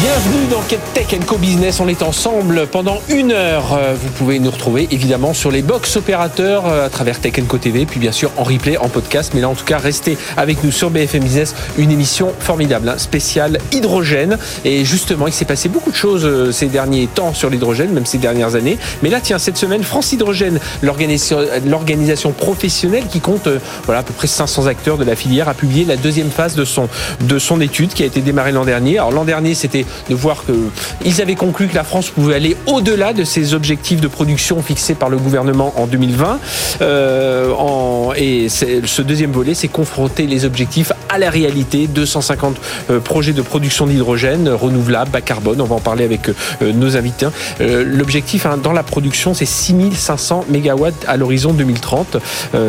Bienvenue dans Tech Co Business. On est ensemble pendant une heure. Euh, vous pouvez nous retrouver évidemment sur les box opérateurs euh, à travers Tech Co TV, puis bien sûr en replay, en podcast. Mais là, en tout cas, restez avec nous sur BFM Business. Une émission formidable, hein, spéciale hydrogène. Et justement, il s'est passé beaucoup de choses euh, ces derniers temps sur l'hydrogène, même ces dernières années. Mais là, tiens, cette semaine, France Hydrogène, l'organisation professionnelle qui compte voilà, à peu près 500 acteurs de la filière, a publié la deuxième phase de son, de son étude qui a été démarrée l'an dernier. Alors l'an dernier, c'était de voir qu'ils avaient conclu que la France pouvait aller au-delà de ses objectifs de production fixés par le gouvernement en 2020. Euh, en, et ce deuxième volet, c'est confronter les objectifs à la réalité. 250 euh, projets de production d'hydrogène renouvelable, bas carbone. On va en parler avec euh, nos invités. Euh, l'objectif hein, dans la production, c'est 6500 mégawatts à l'horizon 2030.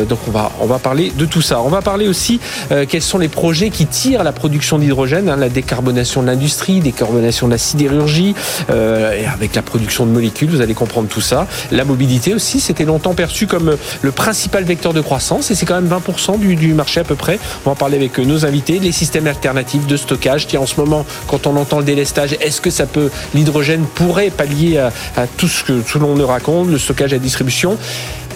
donc on va on va parler de tout ça. On va parler aussi quels sont les projets qui tirent la production d'hydrogène, hein, la décarbonation de l'industrie, décarbonation de la sidérurgie, et avec la production de molécules. Vous allez comprendre tout ça. La mobilité aussi, c'était longtemps perçu comme le principal vecteur de croissance, et c'est quand même 20% du, marché à peu près. On va en parler avec nos invités, les systèmes alternatifs de stockage qui en ce moment, quand on entend le délestage, est-ce que ça peut, l'hydrogène pourrait pallier à, à tout ce que tout le monde nous raconte, le stockage à distribution?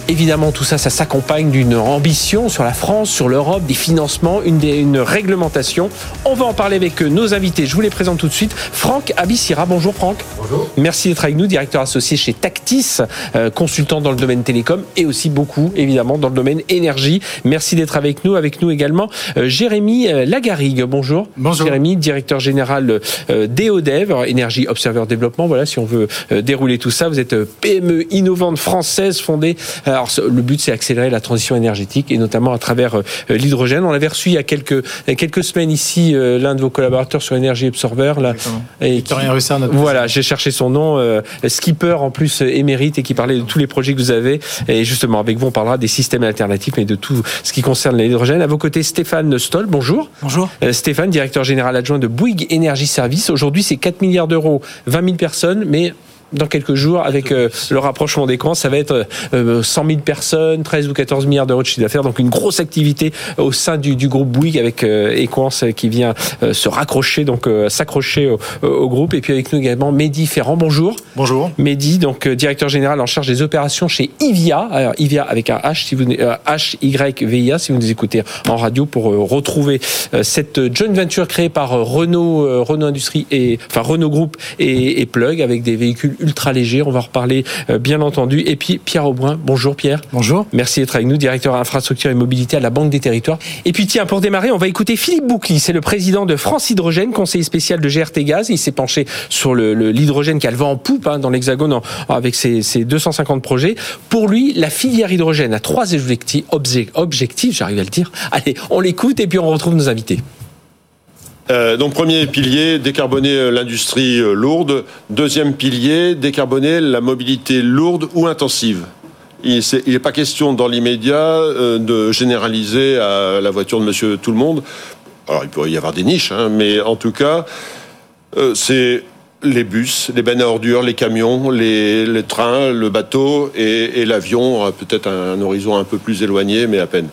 Évidemment, tout ça, ça s'accompagne d'une ambition sur la France, sur l'Europe, des financements, une, une réglementation. On va en parler avec nos invités. Je vous les présente tout de suite. Franck Abissira. Bonjour Franck. Bonjour. Merci d'être avec nous, directeur associé chez Tactis, euh, consultant dans le domaine télécom et aussi beaucoup, évidemment, dans le domaine énergie. Merci d'être avec nous. Avec nous également euh, Jérémy euh, Lagarigue. Bonjour. Bonjour. Jérémy, directeur général euh, d'EODEV, Énergie Observer Développement. Voilà, si on veut euh, dérouler tout ça, vous êtes PME innovante française fondée alors, le but, c'est accélérer la transition énergétique et notamment à travers euh, l'hydrogène. On l'avait reçu il y a quelques, quelques semaines ici, euh, l'un de vos collaborateurs sur Energy Absorber. Là, et qui, Russard, notre Voilà, j'ai cherché son nom. Euh, skipper, en plus, émérite et qui parlait de tous les projets que vous avez. Et justement, avec vous, on parlera des systèmes alternatifs, mais de tout ce qui concerne l'hydrogène. À vos côtés, Stéphane Stoll. Bonjour. Bonjour. Stéphane, directeur général adjoint de Bouygues Energy Service. Aujourd'hui, c'est 4 milliards d'euros, 20 000 personnes, mais dans quelques jours, avec euh, le rapprochement des camps, ça va être euh, 100 000 personnes, 13 ou 14 milliards d'euros de chiffre d'affaires. Donc une grosse activité au sein du, du groupe Bouygues avec euh, Equance qui vient euh, se raccrocher, donc euh, s'accrocher au, au, groupe. Et puis avec nous également Mehdi Ferrand. Bonjour. Bonjour. Mehdi, donc directeur général en charge des opérations chez Ivia. Alors Ivia avec un H, si vous H Y V I A, si vous nous écoutez en radio pour retrouver cette joint venture créée par Renault, Renault Industrie et enfin Renault Group et, et Plug avec des véhicules ultra léger. On va en reparler euh, bien entendu. Et puis Pierre Aubrin. Bonjour Pierre. Bonjour. Merci d'être avec nous, directeur infrastructure et mobilité à la Banque des Territoires. Et puis tiens, pour démarrer, on va écouter Philippe Boucli. C'est le président de France Hydrogène, conseiller spécial de GRT Gaz. Il s'est penché sur l'hydrogène qui a le vent en poupe hein, dans l'Hexagone avec ses, ses, 250 projets. Pour lui, la filière hydrogène a trois objectifs, objectifs j'arrive à le dire. Allez, on l'écoute et puis on retrouve nos invités. Euh, donc premier pilier, décarboner l'industrie euh, lourde. Deuxième pilier, décarboner la mobilité lourde ou intensive. Il n'est pas question dans l'immédiat euh, de généraliser à la voiture de monsieur tout le monde. Alors il pourrait y avoir des niches, hein, mais en tout cas, euh, c'est les bus, les bennes à ordures, les camions, les, trains, le bateau et, et l'avion, peut-être un horizon un peu plus éloigné, mais à peine.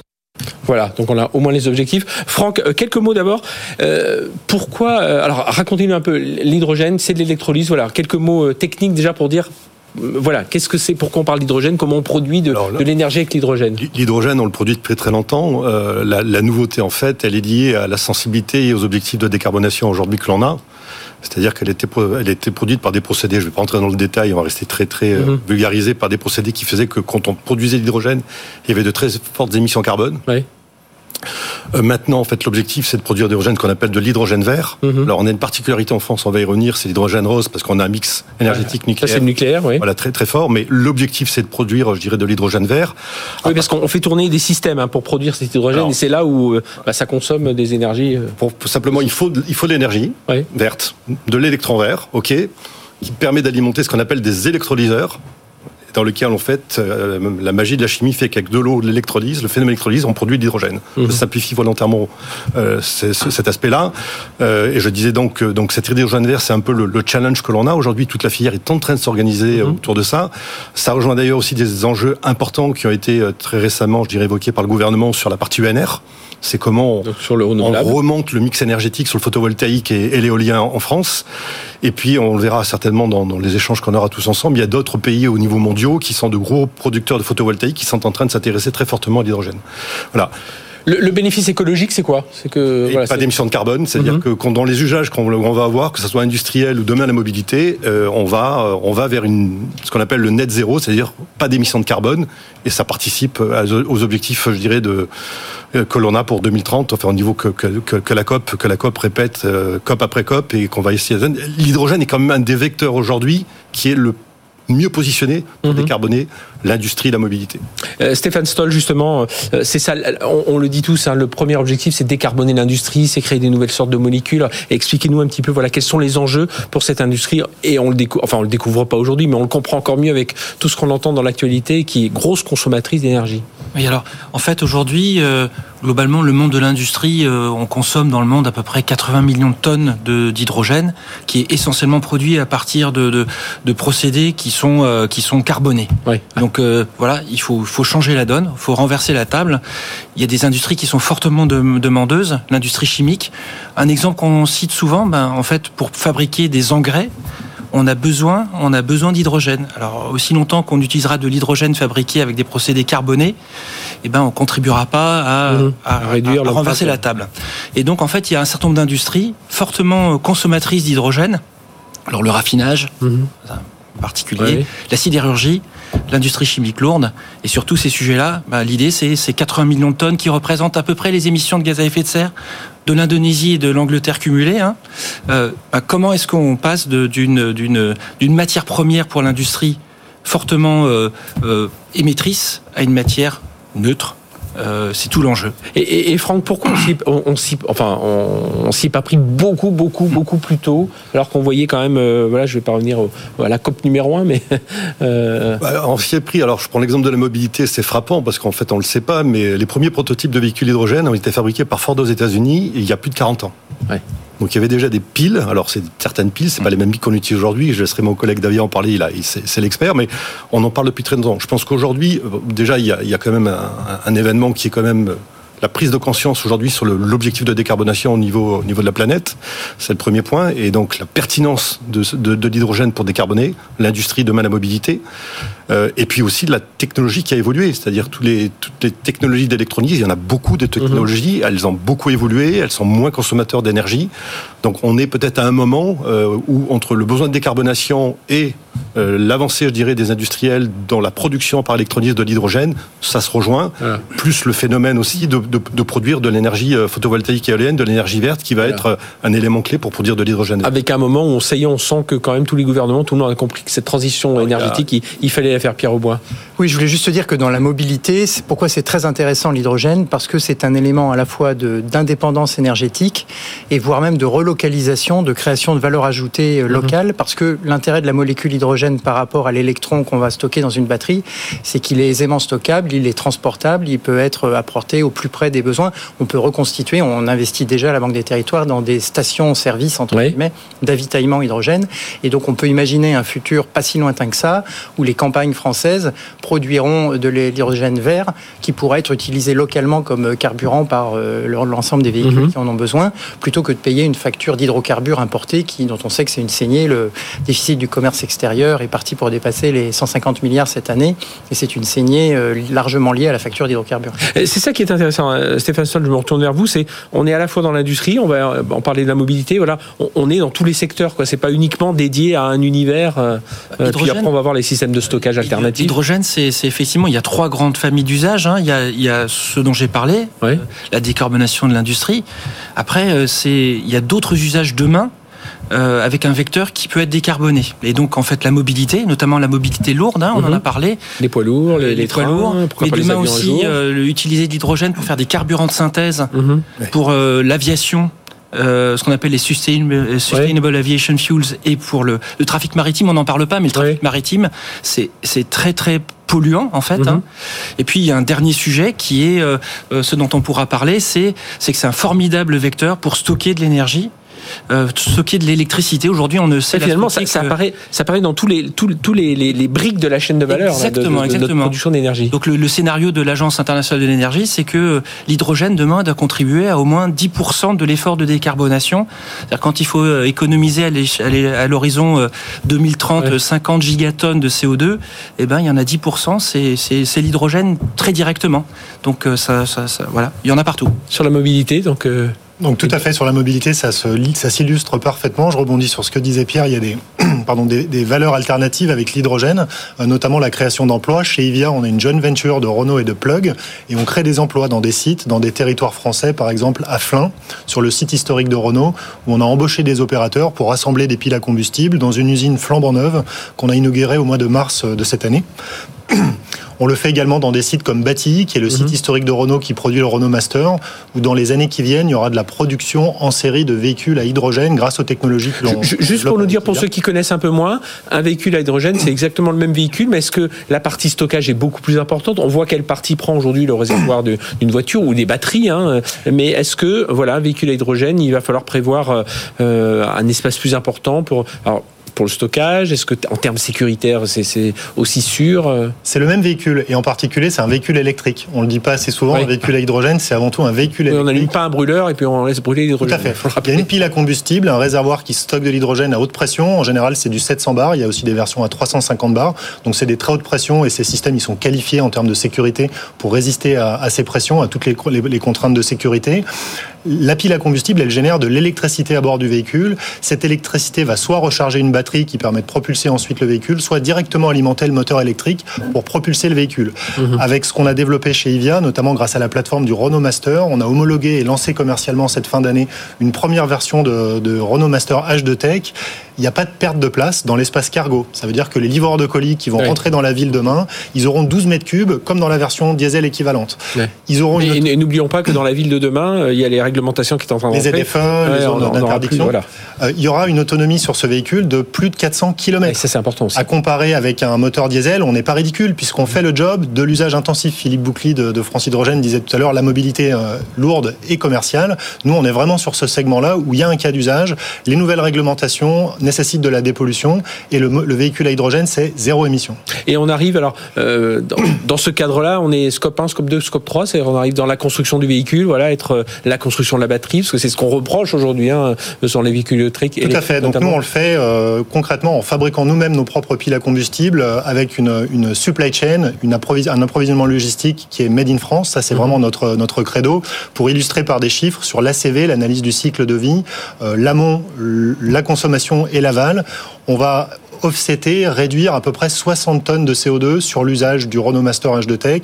Voilà, donc on a au moins les objectifs. Franck, euh, quelques mots d'abord. Euh, pourquoi euh, Alors, racontez-nous un peu l'hydrogène, c'est de l'électrolyse. Voilà, quelques mots techniques déjà pour dire. Voilà, qu'est-ce que c'est Pourquoi on parle d'hydrogène Comment on produit de, de l'énergie avec l'hydrogène L'hydrogène, on le produit depuis très longtemps. Euh, la, la, nouveauté, en fait, elle est liée à la sensibilité et aux objectifs de décarbonation aujourd'hui que l'on a. C'est-à-dire qu'elle était, elle était produite par des procédés, je ne vais pas rentrer dans le détail, on va rester très très mm -hmm. vulgarisé par des procédés qui faisaient que quand on produisait l'hydrogène, il y avait de très fortes émissions carbone. Oui. Euh, maintenant, en fait, l'objectif, c'est de produire de l'hydrogène qu'on appelle de l'hydrogène vert. Mhm. Mm -hmm. Alors, on a une particularité en France, on va y revenir, c'est l'hydrogène rose, parce qu'on a un mix énergétique nucléaire. Ça, c'est nucléaire, oui. Voilà, très très fort. Mais l'objectif, c'est de produire, je dirais, de l'hydrogène vert. Oui, parce qu'on fait tourner des systèmes hein, pour produire cet hydrogène, Alors, et c'est là où euh, bah, ça consomme des énergies. Euh... Pour, simplement, il faut de, il faut de l'énergie oui. verte, de l'électron vert, ok, qui permet d'alimenter ce qu'on appelle des électrolyseurs dans lequel en fait euh, la magie de la chimie fait qu'avec de l'eau, de l'électrolyse, le phénomène d'électrolyse, on produit de l'hydrogène. Je mhm. simplifie volontairement euh, cet aspect-là. Euh, et je disais donc, donc cet hydrogène vert, c'est un peu le, challenge que l'on a aujourd'hui. Toute la filière est en train de s'organiser mhm. autour de ça. Ça rejoint d'ailleurs aussi des enjeux importants qui ont été très récemment, je dirais, évoqués par le gouvernement sur la partie UNR c'est comment on, remonte le mix énergétique sur le photovoltaïque et, l'éolien en France. Et puis, on le verra certainement dans, les échanges qu'on aura tous ensemble, il y a d'autres pays au niveau mondial qui sont de gros producteurs de photovoltaïque qui sont en train de s'intéresser très fortement à l'hydrogène. Voilà. Le, bénéfice écologique, c'est quoi C'est que voilà, pas d'émissions de carbone, c'est-à-dire mhm. que dans les usages qu'on va avoir, que ce soit industriel ou demain la mobilité, euh, on va euh, on va vers une ce qu'on appelle le net zéro, c'est-à-dire pas d'émissions de carbone, et ça participe aux objectifs, je dirais, de euh, que l'on a pour 2030, enfin au niveau que, que, que, la COP que la COP répète COP après COP et qu'on va essayer. L'hydrogène est quand même un des vecteurs aujourd'hui qui est le mieux positionné pour mhm. décarboner l'industrie, la mobilité. Euh, Stéphane Stoll, justement, euh, c'est ça, on, le dit tous, hein, le premier objectif, c'est décarboner l'industrie, c'est créer des nouvelles sortes de molécules. Expliquez-nous un petit peu, voilà, quels sont les enjeux pour cette industrie. Et on le découvre, enfin, on le découvre pas aujourd'hui, mais on le comprend encore mieux avec tout ce qu'on entend dans l'actualité, qui est grosse consommatrice d'énergie. Oui, alors, en fait, aujourd'hui, euh, globalement, le monde de l'industrie, on consomme dans le monde à peu près 80 millions de tonnes d'hydrogène, qui est essentiellement produit à partir de, de, de procédés qui sont, qui sont carbonés. Oui. Donc, euh, voilà, il faut, faut changer la donne, il faut renverser la table. Il y a des industries qui sont fortement demandeuses, l'industrie chimique. Un exemple qu'on cite souvent, ben, en fait, pour fabriquer des engrais, on a besoin, on a besoin d'hydrogène. Alors aussi longtemps qu'on utilisera de l'hydrogène fabriqué avec des procédés carbonés, eh ben on contribuera pas à, mmh. réduire, à, renverser la table. Et donc en fait, il y a un certain nombre d'industries fortement consommatrices d'hydrogène. Alors le raffinage, mmh. En particulier, la sidérurgie, l'industrie chimique lourde. Et sur tous ces sujets-là, bah, l'idée, c'est ces 80 millions de tonnes qui représentent à peu près les émissions de gaz à effet de serre de l'Indonésie et de l'Angleterre cumulées. Hein. Euh, bah, comment est-ce qu'on passe d'une matière première pour l'industrie fortement euh, euh, émettrice à une matière neutre euh, c'est tout l'enjeu. Et, Franck, pourquoi on s'y, enfin, on, s'y pas pris beaucoup, beaucoup, beaucoup plus tôt, alors qu'on voyait quand même, euh, voilà, je vais pas revenir à la COP numéro 1, mais... Euh... Bah, on s'y est pris, alors je prends l'exemple de la mobilité, c'est frappant, parce qu'en fait on le sait pas, mais les premiers prototypes de véhicules hydrogène ont été fabriqués par Ford aux États-Unis il y a plus de 40 ans. Ouais. Donc il y avait déjà des piles. Alors c'est certaines piles, c'est pas les mêmes piles qu'on utilise aujourd'hui. Je laisserai mon collègue David en parler. Il c'est l'expert, mais on en parle depuis très longtemps. Je pense qu'aujourd'hui, euh, déjà il y, a, quand même un, événement qui est quand même la prise de conscience aujourd'hui sur l'objectif de décarbonation au niveau, au niveau de la planète. C'est le premier point. Et donc la pertinence de, de, l'hydrogène pour décarboner, l'industrie, demain la mobilité. Euh, et puis aussi de la technologie qui a évolué. C'est-à-dire tous les, toutes les technologies d'électronique, il y en a beaucoup de technologies. Mhm. Elles ont beaucoup évolué. Elles sont moins consommateurs d'énergie. Donc on est peut-être à un moment euh, où entre le besoin de décarbonation et euh, l'avancée, je dirais, des industriels dans la production par électronyse de l'hydrogène, ça se rejoint. Plus le phénomène aussi de, de, de produire de l'énergie euh, photovoltaïque et éolienne, de l'énergie verte, qui va être euh, un élément clé pour produire de l'hydrogène. Avec un moment où on sait, on sent que quand même tous les gouvernements, tout le monde a compris que cette transition énergétique, il, fallait la faire Pierre Aubois. Oui, je voulais juste dire que dans la mobilité, c'est pourquoi c'est très intéressant l'hydrogène, parce que c'est un élément à la fois d'indépendance énergétique et voire même de relocalisation, de création de valeur ajoutée mhm. locale, parce que l'intérêt de la molécule hydrogène par rapport à l'électron qu'on va stocker dans une batterie, c'est qu'il est aisément stockable, il est transportable, il peut être apporté au plus près des besoins. On peut reconstituer, on investit déjà à la Banque des Territoires dans des stations-service, entre guillemets, d'avitaillement hydrogène. Et donc on peut imaginer un futur pas si lointain que ça, où les campagnes françaises produiront de l'hydrogène vert qui pourra être utilisé localement comme carburant par euh, l'ensemble des véhicules mhm. qui en ont besoin, plutôt que de payer une facture d'hydrocarbures importés qui, dont on sait que c'est une saignée. Le déficit du commerce extérieur est parti pour dépasser les 150 milliards cette année. Et c'est une saignée euh, largement liée à la facture d'hydrocarbures. C'est ça qui est intéressant, hein. Stéphane Sol, je me retourne vers vous. C'est, on est à la fois dans l'industrie, on va en parler de la mobilité, voilà, on, est dans tous les secteurs. Quoi. C'est pas uniquement dédié à un univers. Euh, euh, puis après, on va voir les systèmes de stockage alternatifs. L'hydrogène, c'est, effectivement, il y a trois grandes familles d'usages. Hein. Il, y a, il y a ce dont j'ai parlé, la décarbonation de l'industrie. Après, c'est, il y a d'autres usages demain euh, avec un vecteur qui peut être décarboné. Et donc en fait la mobilité, notamment la mobilité lourde, hein, on en mhm. a parlé. Les poids lourds, les, poids lourds. Mais demain aussi euh, utiliser de l'hydrogène pour faire des carburants de synthèse mhm. pour euh, l'aviation euh, ce qu'on appelle les sustainable, sustainable aviation fuels et pour le, le trafic maritime, on n'en parle pas, mais le trafic maritime, c'est c'est très très polluant en fait. hein. Et puis il y a un dernier sujet qui est euh, euh, ce dont on pourra parler, c'est c'est que c'est un formidable vecteur pour stocker de l'énergie. Euh, stocker de l'électricité. Aujourd'hui, on ne sait Et finalement, ça, ça que- apparaît, ça apparaît dans tous les, tous, tous les, les, les briques de la chaîne de valeur là, de- de, Exactement, de notre exactement. production d'énergie. Donc le, le scénario de l'Agence internationale de l'énergie, c'est que l'hydrogène demain doit contribuer à au moins 10% de l'effort de décarbonation. C'est-à-dire quand il faut euh, économiser à l'horizon euh, 2030 Ouais. euh, 50 gigatonnes de CO2, eh ben il y en a 10%, c'est l'hydrogène très directement. Donc euh, ça, ça, ça- voilà, il y en a partout. Sur la mobilité, donc euh, Donc tout à fait sur la mobilité, ça se ça s'illustre parfaitement. Je rebondis sur ce que disait Pierre. Il y a des pardon des, des valeurs alternatives avec l'hydrogène, euh, notamment la création d'emplois. Chez Ivia, on a une joint venture de Renault et de Plug, et on crée des emplois dans des sites, dans des territoires français, par exemple à Flins, sur le site historique de Renault, où on a embauché des opérateurs pour assembler des piles à combustible dans une usine flambant neuve qu'on a inaugurée au mois de mars euh, de cette année. On le fait également dans des sites comme Bati, qui est le site historique de Renault qui produit le Renault Master, où dans les années qui viennent, il y aura de la production en série de véhicules à hydrogène grâce aux technologies que l'on Ju- Juste pour nous dire, pour ceux qui connaissent un peu moins, un véhicule à hydrogène, c'est exactement le même véhicule, mais est-ce que la partie stockage est beaucoup plus importante? On voit quelle partie prend aujourd'hui le réservoir d'une voiture ou des batteries, hein, mais est-ce que, voilà, un véhicule à hydrogène, il va falloir prévoir euh, euh, un espace plus important pour... Alors, pour le stockage? Est-ce que, en termes sécuritaires, c'est- aussi sûr euh? C'est le même véhicule, et en particulier, c'est un véhicule électrique. On le dit pas assez souvent, un véhicule à hydrogène, c'est avant tout un véhicule Oui, On électrique. n'allume pas un brûleur et puis on laisse brûler Tout l'hydrogène. à fait. Il y a une pile à combustible, un réservoir qui stocke de l'hydrogène à haute pression. En général, c'est du 700 bars. Il y a aussi des versions à 350 bars. Donc, c'est des très hautes pressions et ces systèmes, ils sont qualifiés en termes de sécurité pour résister à, à ces pressions, à toutes les, les- les contraintes de sécurité. La pile à combustible, elle génère de l'électricité à bord du véhicule. Cette électricité va soit recharger une batterie qui permet de propulser ensuite le véhicule, soit directement alimenter le moteur électrique pour propulser le véhicule. Avec ce qu'on a développé chez Ivia, notamment grâce à la plateforme du Renault Master, on a homologué et lancé commercialement cette fin d'année une première version de, de Renault Master H2 Tech. Il n'y a pas de perte de place dans l'espace cargo. Ça veut dire que les livreurs de colis qui vont rentrer dans la ville demain, ils auront 12 mètres cubes comme dans la version diesel équivalente. Ils auront une Et, et n'oublions pas que dans la ville de demain, euh, il y a les réglementations qui sont en train de les. ZFE, les Ouais, zones aura plus, d'interdiction. voilà. Euh, il y aura une autonomie sur ce véhicule de plus de 400 Et km. ça, c'est important aussi. À comparer avec un moteur diesel, on n'est pas ridicule puisqu'on fait le job de l'usage intensif. Philippe Boucly de, de France Hydrogène disait tout à l'heure la mobilité euh, lourde et commerciale. Nous, on est vraiment sur ce segment-là où il y a un cas d'usage. Les nouvelles réglementations nécessitent de la dépollution et le, véhicule à hydrogène, c'est zéro émission. Et on arrive, alors, euh, dans, dans ce cadre-là, on est scope 1, scope 2, scope 3, c'est-à-dire on arrive dans la construction du véhicule, voilà, être euh, la construction de la batterie, parce que c'est ce qu'on reproche aujourd'hui hein, sur les véhicules électriques. Tout à fait. Donc nous, on le fait euh, concrètement en fabriquant nous-mêmes nos propres piles à combustible euh, avec une, une supply chain, une approvis- un approvisionnement logistique qui est made in France. Ça, c'est vraiment notre, notre credo. Pour illustrer par des chiffres sur l'ACV, l'analyse du cycle de vie, euh, l'amont, la consommation et l'aval, on va offsetter, réduire à peu près 60 tonnes de CO2 sur l'usage du Renault Master H2 Tech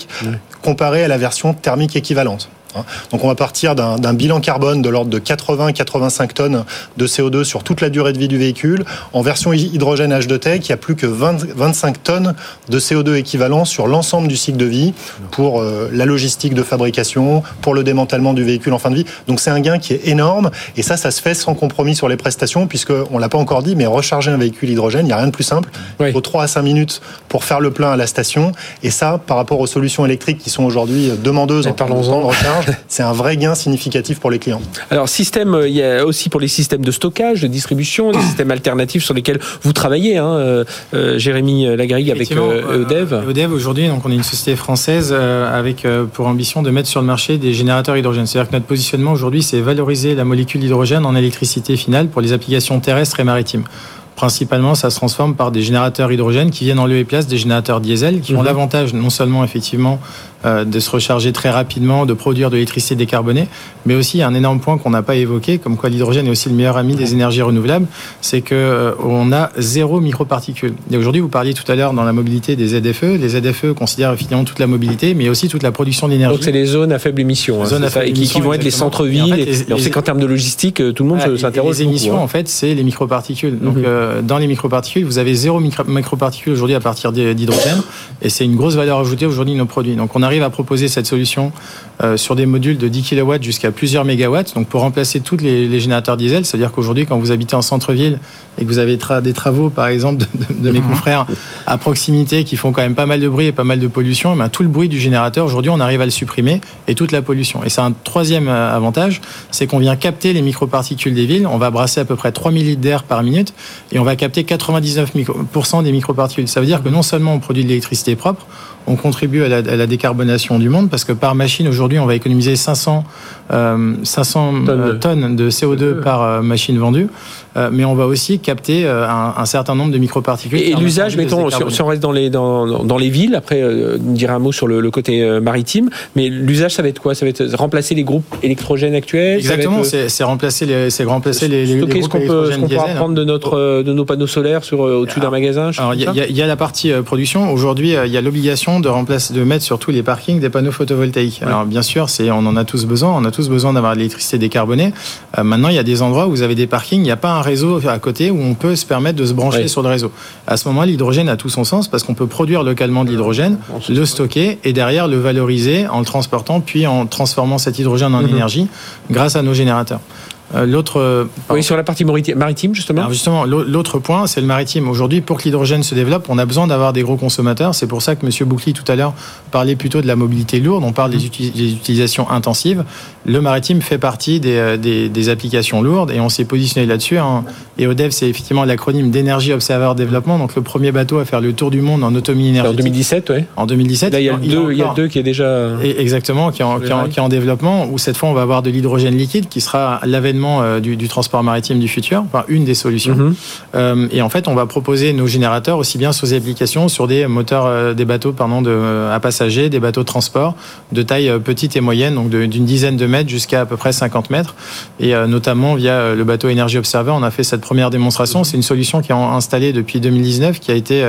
comparé à la version thermique équivalente. Hein. Donc on va partir d'un bilan carbone de l'ordre de 80-85 tonnes de CO2 sur toute la durée de vie du véhicule. En version hy- hydrogène H2 Tech, il y a plus que 20 25 tonnes de CO2 équivalent sur l'ensemble du cycle de vie pour euh, la logistique de fabrication, pour le démantèlement du véhicule en fin de vie. Donc c'est un gain qui est énorme et ça, ça se fait sans compromis sur les prestations puisque on l'a pas encore dit, mais recharger un véhicule hydrogène, il n'y a rien de plus simple. Oui. Il faut 3 à 5 minutes pour faire le plein à la station et ça, par rapport aux solutions électriques qui sont aujourd'hui demandeuses Mais en termes de parlons-en. temps de c'est un vrai gain significatif pour les clients. Alors, système, euh, il y a aussi pour les systèmes de stockage, de distribution, des systèmes alternatifs sur lesquels vous travaillez, hein, euh, euh, Jérémy Lagarigue avec euh, EDEV. euh, EDEV aujourd'hui, donc on est une société française euh, avec euh, pour ambition de mettre sur le marché des générateurs hydrogène. C'est-à-dire que notre positionnement aujourd'hui, c'est valoriser la molécule d'hydrogène en électricité finale pour les applications terrestres et maritimes. Principalement, ça se transforme par des générateurs hydrogène qui viennent en lieu et place des générateurs diesel, qui ont Mhm. l'avantage non seulement effectivement de se recharger très rapidement, de produire de l'électricité décarbonée, mais aussi un énorme point qu'on n'a pas évoqué, comme quoi l'hydrogène est aussi le meilleur ami des énergies renouvelables, c'est que euh, on a zéro microparticules. Et aujourd'hui, vous parliez tout à l'heure dans la mobilité des ZFE. Les ZFE considèrent finalement toute la mobilité, mais aussi toute la production d'énergie. Donc, c'est les zones à faible émission, hein, Zones c'est à ça, faible et qui, qui émission, vont être les centres-villes. En fait, les- sait qu'en termes de logistique, euh, tout le monde et- s'interroge. Les émissions, beaucoup, hein. en fait, c'est les microparticules. Donc, Mhm. euh, dans les microparticules, vous avez zéro micro- microparticules aujourd'hui à partir d'hy- d'hydrogène, et c'est une grosse valeur ajoutée aujourd'hui de nos produits. Donc, on a arrive à proposer cette solution euh, sur des modules de 10 kW jusqu'à plusieurs mégawatts, donc pour remplacer tous les, générateurs diesel. C'est-à-dire qu'aujourd'hui, quand vous habitez en centre-ville et que vous avez des travaux, par exemple, de, mes mhm. confrères à proximité qui font quand même pas mal de bruit et pas mal de pollution, eh tout le bruit du générateur, aujourd'hui, on arrive à le supprimer et toute la pollution. Et c'est un troisième euh, avantage, c'est qu'on vient capter les microparticules des villes. On va brasser à peu près 3000 litres d'air par minute et on va capter 99% des microparticules. Ça veut dire que non seulement on produit de l'électricité propre, on contribue à la, décarbonation du monde parce que par machine aujourd'hui on va économiser 500 500 euh, euh, tonnes. de CO2 par euh, machine vendue, mais on va aussi capter un, certain nombre de microparticules. Et, l'usage, mettons, si, on reste dans les dans, dans les villes, après on dira un mot sur le, côté maritime, mais l'usage ça va être quoi? Ça va être remplacer les groupes électrogènes actuels? Exactement, c'est remplacer les c'est remplacer les, les, ce qu'on peut, qu prendre de notre de nos panneaux solaires sur au-dessus d'un magasin. Alors il y, y, a la partie production. Aujourd'hui, il y a l'obligation de remplacer, de mettre sur tous les parkings des panneaux photovoltaïques. Alors bien sûr, c'est, on en a tous besoin, on a tous besoin d'avoir de l'électricité décarbonée. Euh, maintenant, il y a des endroits où vous avez des parkings, il n'y a pas un réseau à côté où on peut se permettre de se brancher sur le réseau. À ce moment, l'hydrogène a tout son sens parce qu'on peut produire localement de l'hydrogène, le stocker et derrière le valoriser en le transportant puis en transformant cet hydrogène en mhm. énergie grâce à nos générateurs. Euh, l'autre. Euh, oui, sur la partie maritime, justement. Alors justement, l'autre point, c'est le maritime. Aujourd'hui, pour que l'hydrogène se développe, on a besoin d'avoir des gros consommateurs. C'est pour ça que M. Boucli, tout à l'heure, parlait plutôt de la mobilité lourde. On parle des, mmh. utilisations intensives. Le maritime fait partie euh, des, des, applications lourdes et on s'est positionné là-dessus. Hein. Et ODEV, c'est effectivement l'acronyme d'énergie observer développement. Donc, le premier bateau à faire le tour du monde en autonomie énergétique. En 2017, oui. En 2017. Là, il y a, deux, il y a deux qui est déjà. exactement, qui est, en, qui, en, développement, où cette fois, on va avoir de l'hydrogène liquide qui sera l'avènement du, du, transport maritime du futur, enfin, une des solutions. Mhm. Euh, et en fait, on va proposer nos générateurs aussi bien des applications, sur des moteurs, euh, des bateaux pardon, de, à passagers, des bateaux de transport de taille euh, petite et moyenne, donc d'une dizaine de mètres jusqu'à à peu près 50 mètres. Et notamment via le bateau Energy Observer, on a fait cette première démonstration. C'est une solution qui est installée depuis 2019, qui a été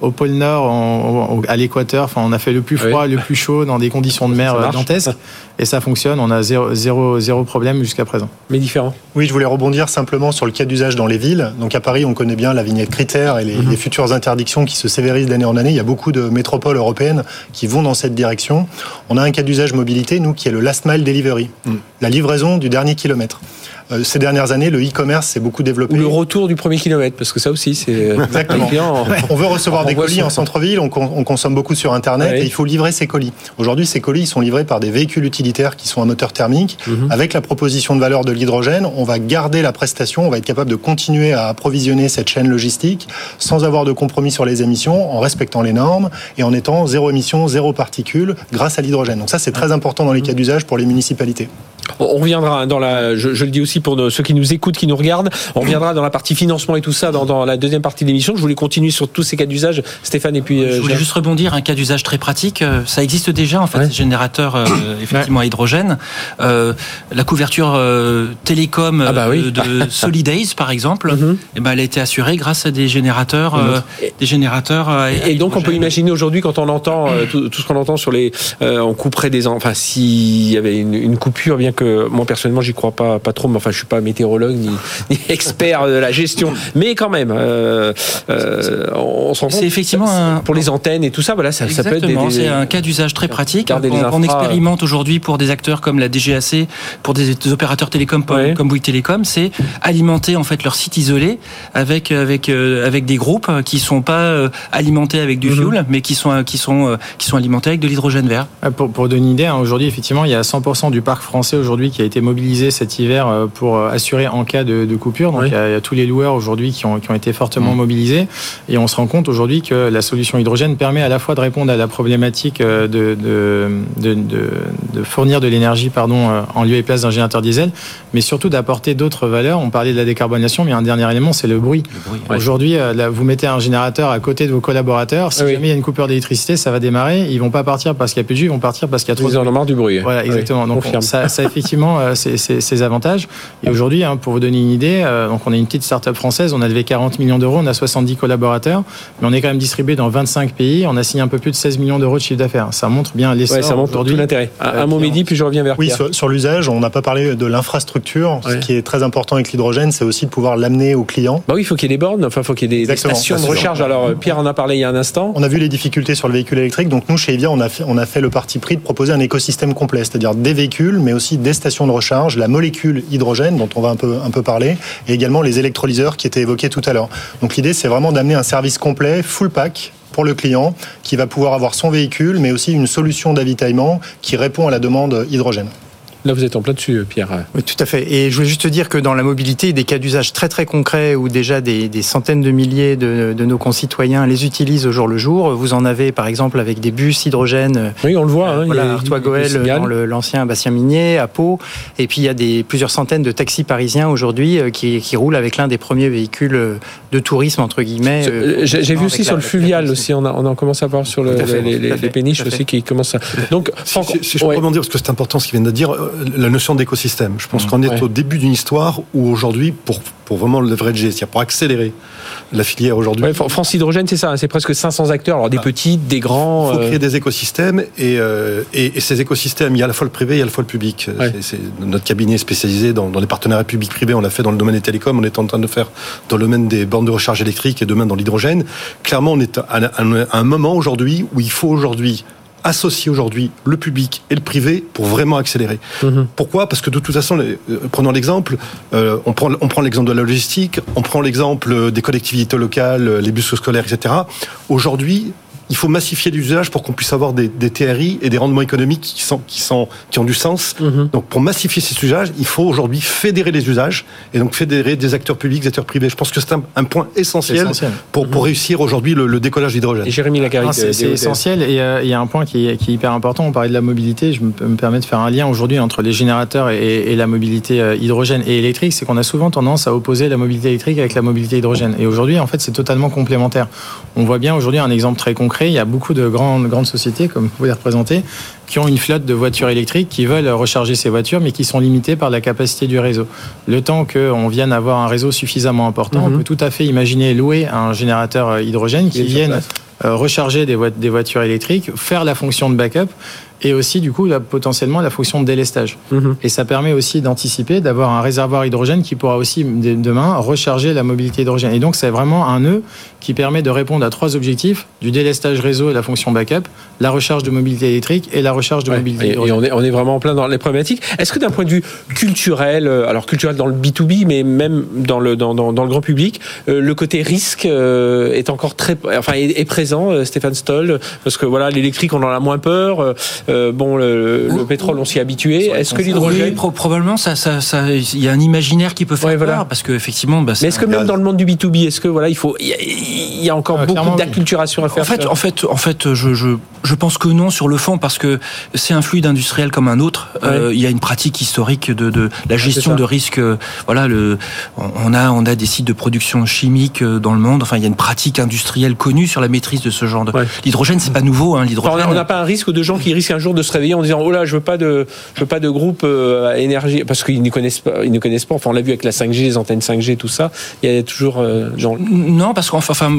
au pôle Nord, à l'équateur. Enfin, on a fait le plus froid, le plus chaud dans des conditions de mer dantesques. Et ça fonctionne. On a zéro, zéro, zéro problème jusqu'à présent. Mais différent. Oui, je voulais rebondir simplement sur le cas d'usage dans les villes. Donc à Paris, on connaît bien la vignette critère et les, mhm. les futures interdictions qui se sévérisent d'année en année. Il y a beaucoup de métropoles européennes qui vont dans cette direction. On a un cas d'usage mobilité, nous, qui est le last mile delivery, mm. la livraison du dernier kilomètre. Euh, ces dernières années, le e-commerce s'est beaucoup développé. Ou le retour du premier kilomètre, parce que ça aussi, c'est. Euh, Exactement. on veut recevoir des colis en centre-ville, on, consomme beaucoup sur Internet et il faut livrer ces colis. Aujourd'hui, ces colis sont livrés par des véhicules utilitaires qui sont à moteur thermique. Mhm. Avec la proposition de valeur de l'hydrogène, on va garder la prestation, on va être capable de continuer à approvisionner cette chaîne logistique sans avoir de compromis sur les émissions, en respectant les normes et en étant zéro émission, zéro particules grâce à l'hydrogène. Donc ça, c'est très important dans les cas d'usage pour les municipalités. On reviendra dans la, je, le dis aussi pour ceux qui nous écoutent, qui nous regardent, on reviendra dans la partie financement et tout ça dans, la deuxième partie de l'émission. Je voulais continuer sur tous ces cas d'usage, Stéphane et puis. Euh, je voulais juste rebondir un cas d'usage très pratique. Euh, ça existe déjà en fait, générateur euh, effectivement à hydrogène. la couverture télécom ah bah de Solidays par exemple, mhm. et eh ben elle a été assurée grâce à des générateurs, des générateurs. et, donc on peut imaginer aujourd'hui quand on entend tout, ce qu'on entend sur les, on couperait des, enfin s'il y avait une, une coupure, bien que moi personnellement j'y crois pas pas trop, mais enfin je suis pas météorologue ni, expert de la gestion, mais quand même, euh, euh, on s'en C'est effectivement pour les antennes et tout ça, voilà, ça, ça peut être des, c'est un cas d'usage très pratique. On, expérimente aujourd'hui pour des acteurs comme la DGAC, pour des, opérateurs télécoms comme Bouygues Télécom, c'est alimenter en fait leur site isolé avec avec euh, avec des groupes qui sont pas alimentés avec du mhm. fuel, mais qui sont qui sont qui sont alimentés avec de l'hydrogène vert. Pour, pour donner une idée, hein, aujourd'hui effectivement, il y a 100% du parc français aujourd'hui qui a été mobilisé cet hiver euh, pour euh, assurer en cas de, coupure. Donc il, y a, tous les loueurs aujourd'hui qui ont, qui ont été fortement mm. mobilisés. Et on se rend compte aujourd'hui que la solution hydrogène permet à la fois de répondre à la problématique euh, de, de, de, fournir de l'énergie pardon, en lieu et place d'un générateur diesel, mais surtout d'apporter d'autres valeurs. On parlait de la décarbonation, mais un dernier élément, c'est le bruit. Aujourd'hui, vous mettez un générateur à côté de vos collaborateurs. Si jamais il y a une coupure d'électricité, ça va démarrer. Ils vont pas partir parce qu'il n'y a plus de jus, ils vont partir parce qu'il y a trop de bruit. du bruit. Voilà, exactement. Donc ça, ça effectivement euh, ces, avantages. Et aujourd'hui, hein, pour vous donner une idée, euh, donc on est une petite start-up française, on a levé 40 millions d'euros, on a 70 collaborateurs, mais on est quand même distribué dans 25 pays, on a signé un peu plus de 16 millions d'euros de chiffre d'affaires. Ça montre bien l'essor ouais, ça montre tout l'intérêt. Un, mot midi, puis je reviens vers Oui, sur, l'usage, on n'a pas parlé de l'infrastructure. Ce qui est très important avec l'hydrogène, c'est aussi de pouvoir l'amener aux clients. Bah oui, il faut qu'il y ait des bornes, enfin, il faut qu'il y ait des, stations de recharge. Alors, Pierre en a parlé il y a un instant. On a vu les difficultés sur le véhicule électrique, donc nous, chez Evia, on a fait, on a fait le parti pris de proposer un écosystème complet, c'est-à-dire des véhicules, mais aussi des stations de recharge, la molécule hydrogène, dont on va un peu, un peu parler, et également les électrolyseurs qui étaient évoqués tout à l'heure. Donc l'idée, c'est vraiment d'amener un service complet, full pack, pour le client, qui va pouvoir avoir son véhicule, mais aussi une solution d'avitaillement qui répond à la demande hydrogène. Là, vous êtes en plein dessus, Pierre. Oui, tout à fait. Et je voulais juste te dire que dans la mobilité, des cas d'usage très très concrets où déjà des, centaines de milliers de, nos concitoyens les utilisent au jour le jour. Vous en avez par exemple avec des bus hydrogène. Oui, on le voit. Hein, voilà, Artois Goël dans l'ancien bassin minier à Pau. Et puis il y a des, plusieurs centaines de taxis parisiens aujourd'hui euh, qui, qui, roulent avec l'un des premiers véhicules euh, de tourisme entre guillemets. Euh, j'ai vu aussi sur le fluvial aussi. On, a, on en commence à voir sur le, les, péniches aussi qui commencent à. Donc, si, je peux dire parce que c'est important ce qu'il vient de dire la notion d'écosystème. Je pense mmh. qu'on est au début d'une histoire où aujourd'hui, pour, pour vraiment leverager, c'est-à-dire pour accélérer la filière aujourd'hui. France Hydrogène, c'est ça, hein, c'est presque 500 acteurs, alors des ah. petits, des grands. Il faut créer euh, des écosystèmes euh, et, et, ces écosystèmes, il y a à la fois le privé, il y a à la fois le public. C'est notre cabinet spécialisé dans, dans les partenariats publics-privés, on l'a fait dans le domaine des télécoms, on est en train de faire dans le domaine des bornes de recharge électrique et demain dans l'hydrogène. Clairement, on est à un moment aujourd'hui où il faut aujourd'hui associer aujourd'hui le public et le privé pour vraiment accélérer. Mhm. Pourquoi? Parce que de toute façon, euh, prenons l'exemple, euh, on prend, on prend l'exemple de la logistique, on prend l'exemple des collectivités locales, les bus scolaires, etc. Aujourd'hui, il faut massifier l'usage pour qu'on puisse avoir des, des, TRI et des rendements économiques qui, sont, qui, sont, qui ont du sens. Mhm. Donc pour massifier ces usages, il faut aujourd'hui fédérer les usages et donc fédérer des acteurs publics, des acteurs privés. Je pense que c'est un, point essentiel, Pour, pour, mhm. réussir aujourd'hui le, décollage d'hydrogène. Jérémy Lagarrigue. C'est essentiel et euh, il y a un point qui est, qui est, hyper important. On parlait de la mobilité. Je me, me permets de faire un lien aujourd'hui entre les générateurs et, et la mobilité euh, hydrogène et électrique. C'est qu'on a souvent tendance à opposer la mobilité électrique avec la mobilité hydrogène. Et aujourd'hui, en fait, c'est totalement complémentaire. On voit bien aujourd'hui un exemple très concret. Il y a beaucoup de grandes, grandes sociétés, comme vous pouvez les représenter, qui ont une flotte de voitures électriques qui veulent recharger ces voitures, mais qui sont limitées par la capacité du réseau. Le temps qu'on vienne avoir un réseau suffisamment important, on mhm. peut tout à fait imaginer louer un générateur hydrogène qui vienne euh, recharger des, des voitures électriques, faire la fonction de backup et aussi du coup potentiellement la fonction de délestage. Mhm. Et ça permet aussi d'anticiper, d'avoir un réservoir hydrogène qui pourra aussi demain recharger la mobilité hydrogène. Et donc c'est vraiment un nœud qui permet de répondre à trois objectifs du délestage réseau et la fonction backup, la recharge de mobilité électrique et la recharge de mobilité hydrogène. Et on est, on est vraiment en plein dans les problématiques. Est-ce que d'un point de vue culturel, euh, alors culturel dans le B2B, mais même dans le, dans, dans, le grand public, euh, le côté risque euh, est encore très, enfin est, présent, Stéphane Stoll, parce que voilà l'électrique on en a moins peur. Euh, bon, le, pétrole, on s'y est habitué. Est-ce que l'hydrogène probablement, ça, ça, il y a un imaginaire qui peut faire peur, parce que effectivement. Bah, Mais est-ce que même dans le monde du B2B, est-ce que voilà, il faut, il y a, encore ah, beaucoup d'acculturation à faire. En fait, en fait, en fait, je, je, je pense que non sur le fond, parce que c'est un fluide industriel comme un autre. Euh, il y a une pratique historique de, de la ah, gestion de risques. Euh, voilà, le, on a, on a des sites de production chimique dans le monde. Enfin, il y a une pratique industrielle connue sur la maîtrise de ce genre de. L'hydrogène, c'est pas nouveau. Hein, l'hydrogène. on n'a pas un risque de gens qui risquent un jour de se réveiller en disant oh là je veux pas de je veux pas de groupe euh, à énergie. Parce qu'ils ne connaissent pas ils ne connaissent pas. Enfin on l'a vu avec la 5G les antennes 5G tout ça. Il y a toujours euh, genre non parce qu'enfin enfin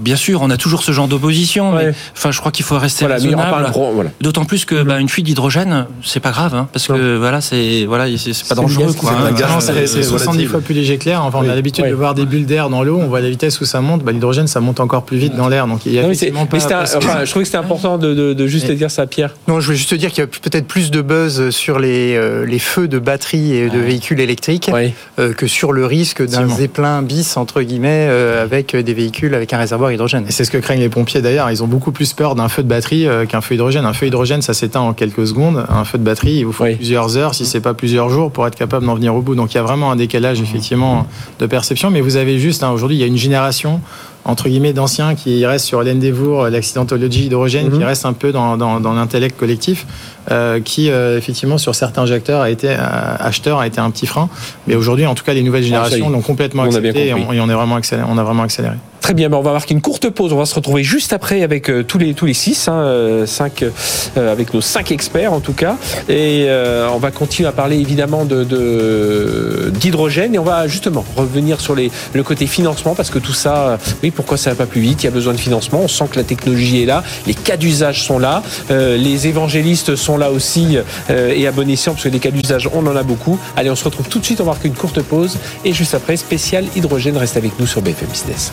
bien sûr on a toujours ce genre d'opposition mais enfin je crois qu'il faut rester voilà, raisonnable. voilà. d'autant plus que bah, une fuite d'hydrogène c'est pas grave hein, parce que voilà c'est voilà c'est pas dangereux quoi hein. c'est 70 fois plus léger que l'air. Enfin on a l'habitude de voir des bulles d'air dans l'eau on voit la vitesse où ça monte bah, l'hydrogène ça monte encore plus vite dans l'air. Donc il y a effectivement pas, je trouvais que c'était important de, de, juste dire ça Pierre non je voulais juste dire qu'il y a peut-être plus de buzz sur les, euh, les feux de batterie et de véhicules électriques euh, que sur le risque d'un zeppelin bis, entre guillemets, euh, avec des véhicules avec un réservoir hydrogène. Et c'est ce que craignent les pompiers d'ailleurs. Ils ont beaucoup plus peur d'un feu de batterie qu'un feu hydrogène. Un feu hydrogène, ça s'éteint en quelques secondes. Un feu de batterie, il vous faut plusieurs heures, si c'est pas plusieurs jours, pour être capable d'en venir au bout. Donc il y a vraiment un décalage, mmh. effectivement, de perception. Mais vous avez juste, hein, aujourd'hui, il y a une génération entre guillemets d'anciens qui restent sur l'Endeavour, l'accidentologie hydrogène, qui mhm. reste un peu dans, dans, l'intellect collectif, euh, qui euh, effectivement sur certains acteurs a été euh, acheteur a été un petit frein. Mais aujourd'hui, en tout cas, les nouvelles générations l'ont complètement accepté et on, est vraiment accéléré, on a vraiment accéléré. Très bien, ben, on va marquer une courte pause. On va se retrouver juste après avec euh, tous les tous les six, hein, euh, cinq, euh, avec nos cinq experts en tout cas, et euh, on va continuer à parler évidemment de d'hydrogène et on va justement revenir sur les le côté financement parce que tout ça, euh, oui, pourquoi ça va pas plus vite? Il y a besoin de financement. On sent que la technologie est là, les cas d'usage sont là, euh, les évangélistes sont là aussi et à bon escient parce que des cas d'usage on en a beaucoup. Allez, on se retrouve tout de suite. On va marquer une courte pause et juste après spécial hydrogène. Reste avec nous sur BFM Business.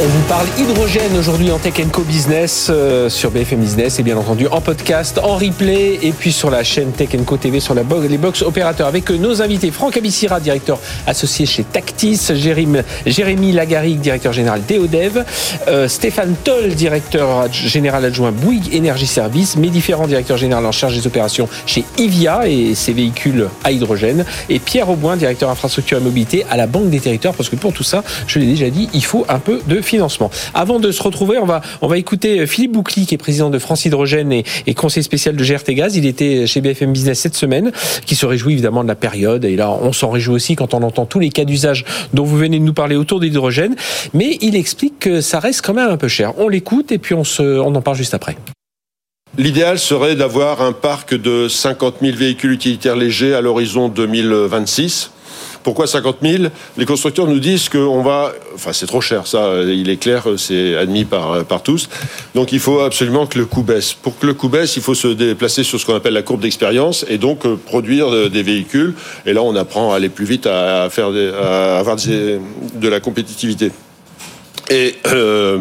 On vous parle hydrogène aujourd'hui en Tech Co Business euh, sur BFM Business et bien entendu en podcast, en replay et puis sur la chaîne Tech Co TV sur la bo- les box opérateurs. Avec euh, nos invités Franck Abissira, directeur associé chez Tactis, Jérémy, Jérémy Lagarigue, directeur général d'EODEV, euh, Stéphane Toll, directeur général adjoint Bouygues Énergie Service, Médiférent, directeur général en charge des opérations chez Ivia et ses véhicules à hydrogène et Pierre Auboin, directeur infrastructure et mobilité à la Banque des Territoires parce que pour tout ça, je l'ai déjà dit, il faut un peu de financement. Avant de se retrouver, on va, écouter Philippe Boucli, qui est président de France Hydrogène et, conseiller spécial de GRT Gaz. Il était chez BFM Business cette semaine, qui se réjouit évidemment de la période. Et là, on s'en réjouit aussi quand on entend tous les cas d'usage dont vous venez de nous parler autour de l'hydrogène. Mais il explique que ça reste quand même un peu cher. On l'écoute et puis on, se, on en parle juste après. L'idéal serait d'avoir un parc de 50 000 véhicules utilitaires légers à l'horizon 2026. Pourquoi 50 000 Les constructeurs nous disent qu'on va... Enfin, c'est trop cher, ça, il est clair, c'est admis par, par tous. Donc, il faut absolument que le coût baisse. Pour que le coût baisse, il faut se déplacer sur ce qu'on appelle la courbe d'expérience et donc euh, produire euh, des véhicules. Et là, on apprend à aller plus vite, à, faire des- à avoir des- de la compétitivité. Et... euh,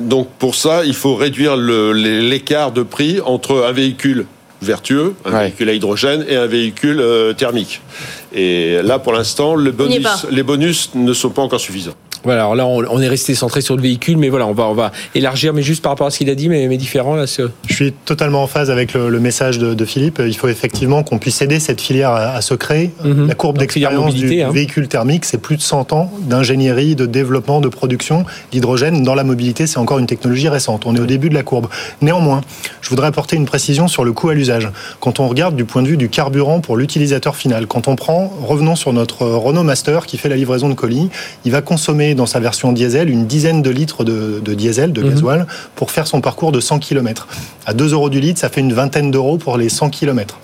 donc pour ça, il faut réduire l'écart de prix entre un véhicule vertueux, un Ouais. véhicule à hydrogène et un véhicule euh, thermique. Et là, pour l'instant, le bonus, les bonus ne sont pas encore suffisants. Voilà, alors là, on, on est resté centré sur le véhicule, mais voilà, on va, on va élargir, mais juste par rapport à ce qu'il a dit, mais, mais différent. Là, Je suis totalement en phase avec le, le message de, de Philippe. Il faut effectivement qu'on puisse aider cette filière à, à se créer. Mhm. La courbe d'expérience du, hein. véhicule thermique, c'est plus de 100 ans d'ingénierie, de développement, de production. L'hydrogène dans la mobilité, c'est encore une technologie récente. On est au début de la courbe. Néanmoins, je voudrais apporter une précision sur le coût à l'usage. Quand on regarde du point de vue du carburant pour l'utilisateur final, quand on prend, revenons sur notre Renault Master qui fait la livraison de colis, il va consommer dans sa version diesel une dizaine de litres de, de diesel, de Mhm. gasoil, pour faire son parcours de 100 km. À 2 euros du litre, ça fait une vingtaine d'euros pour les 100 km.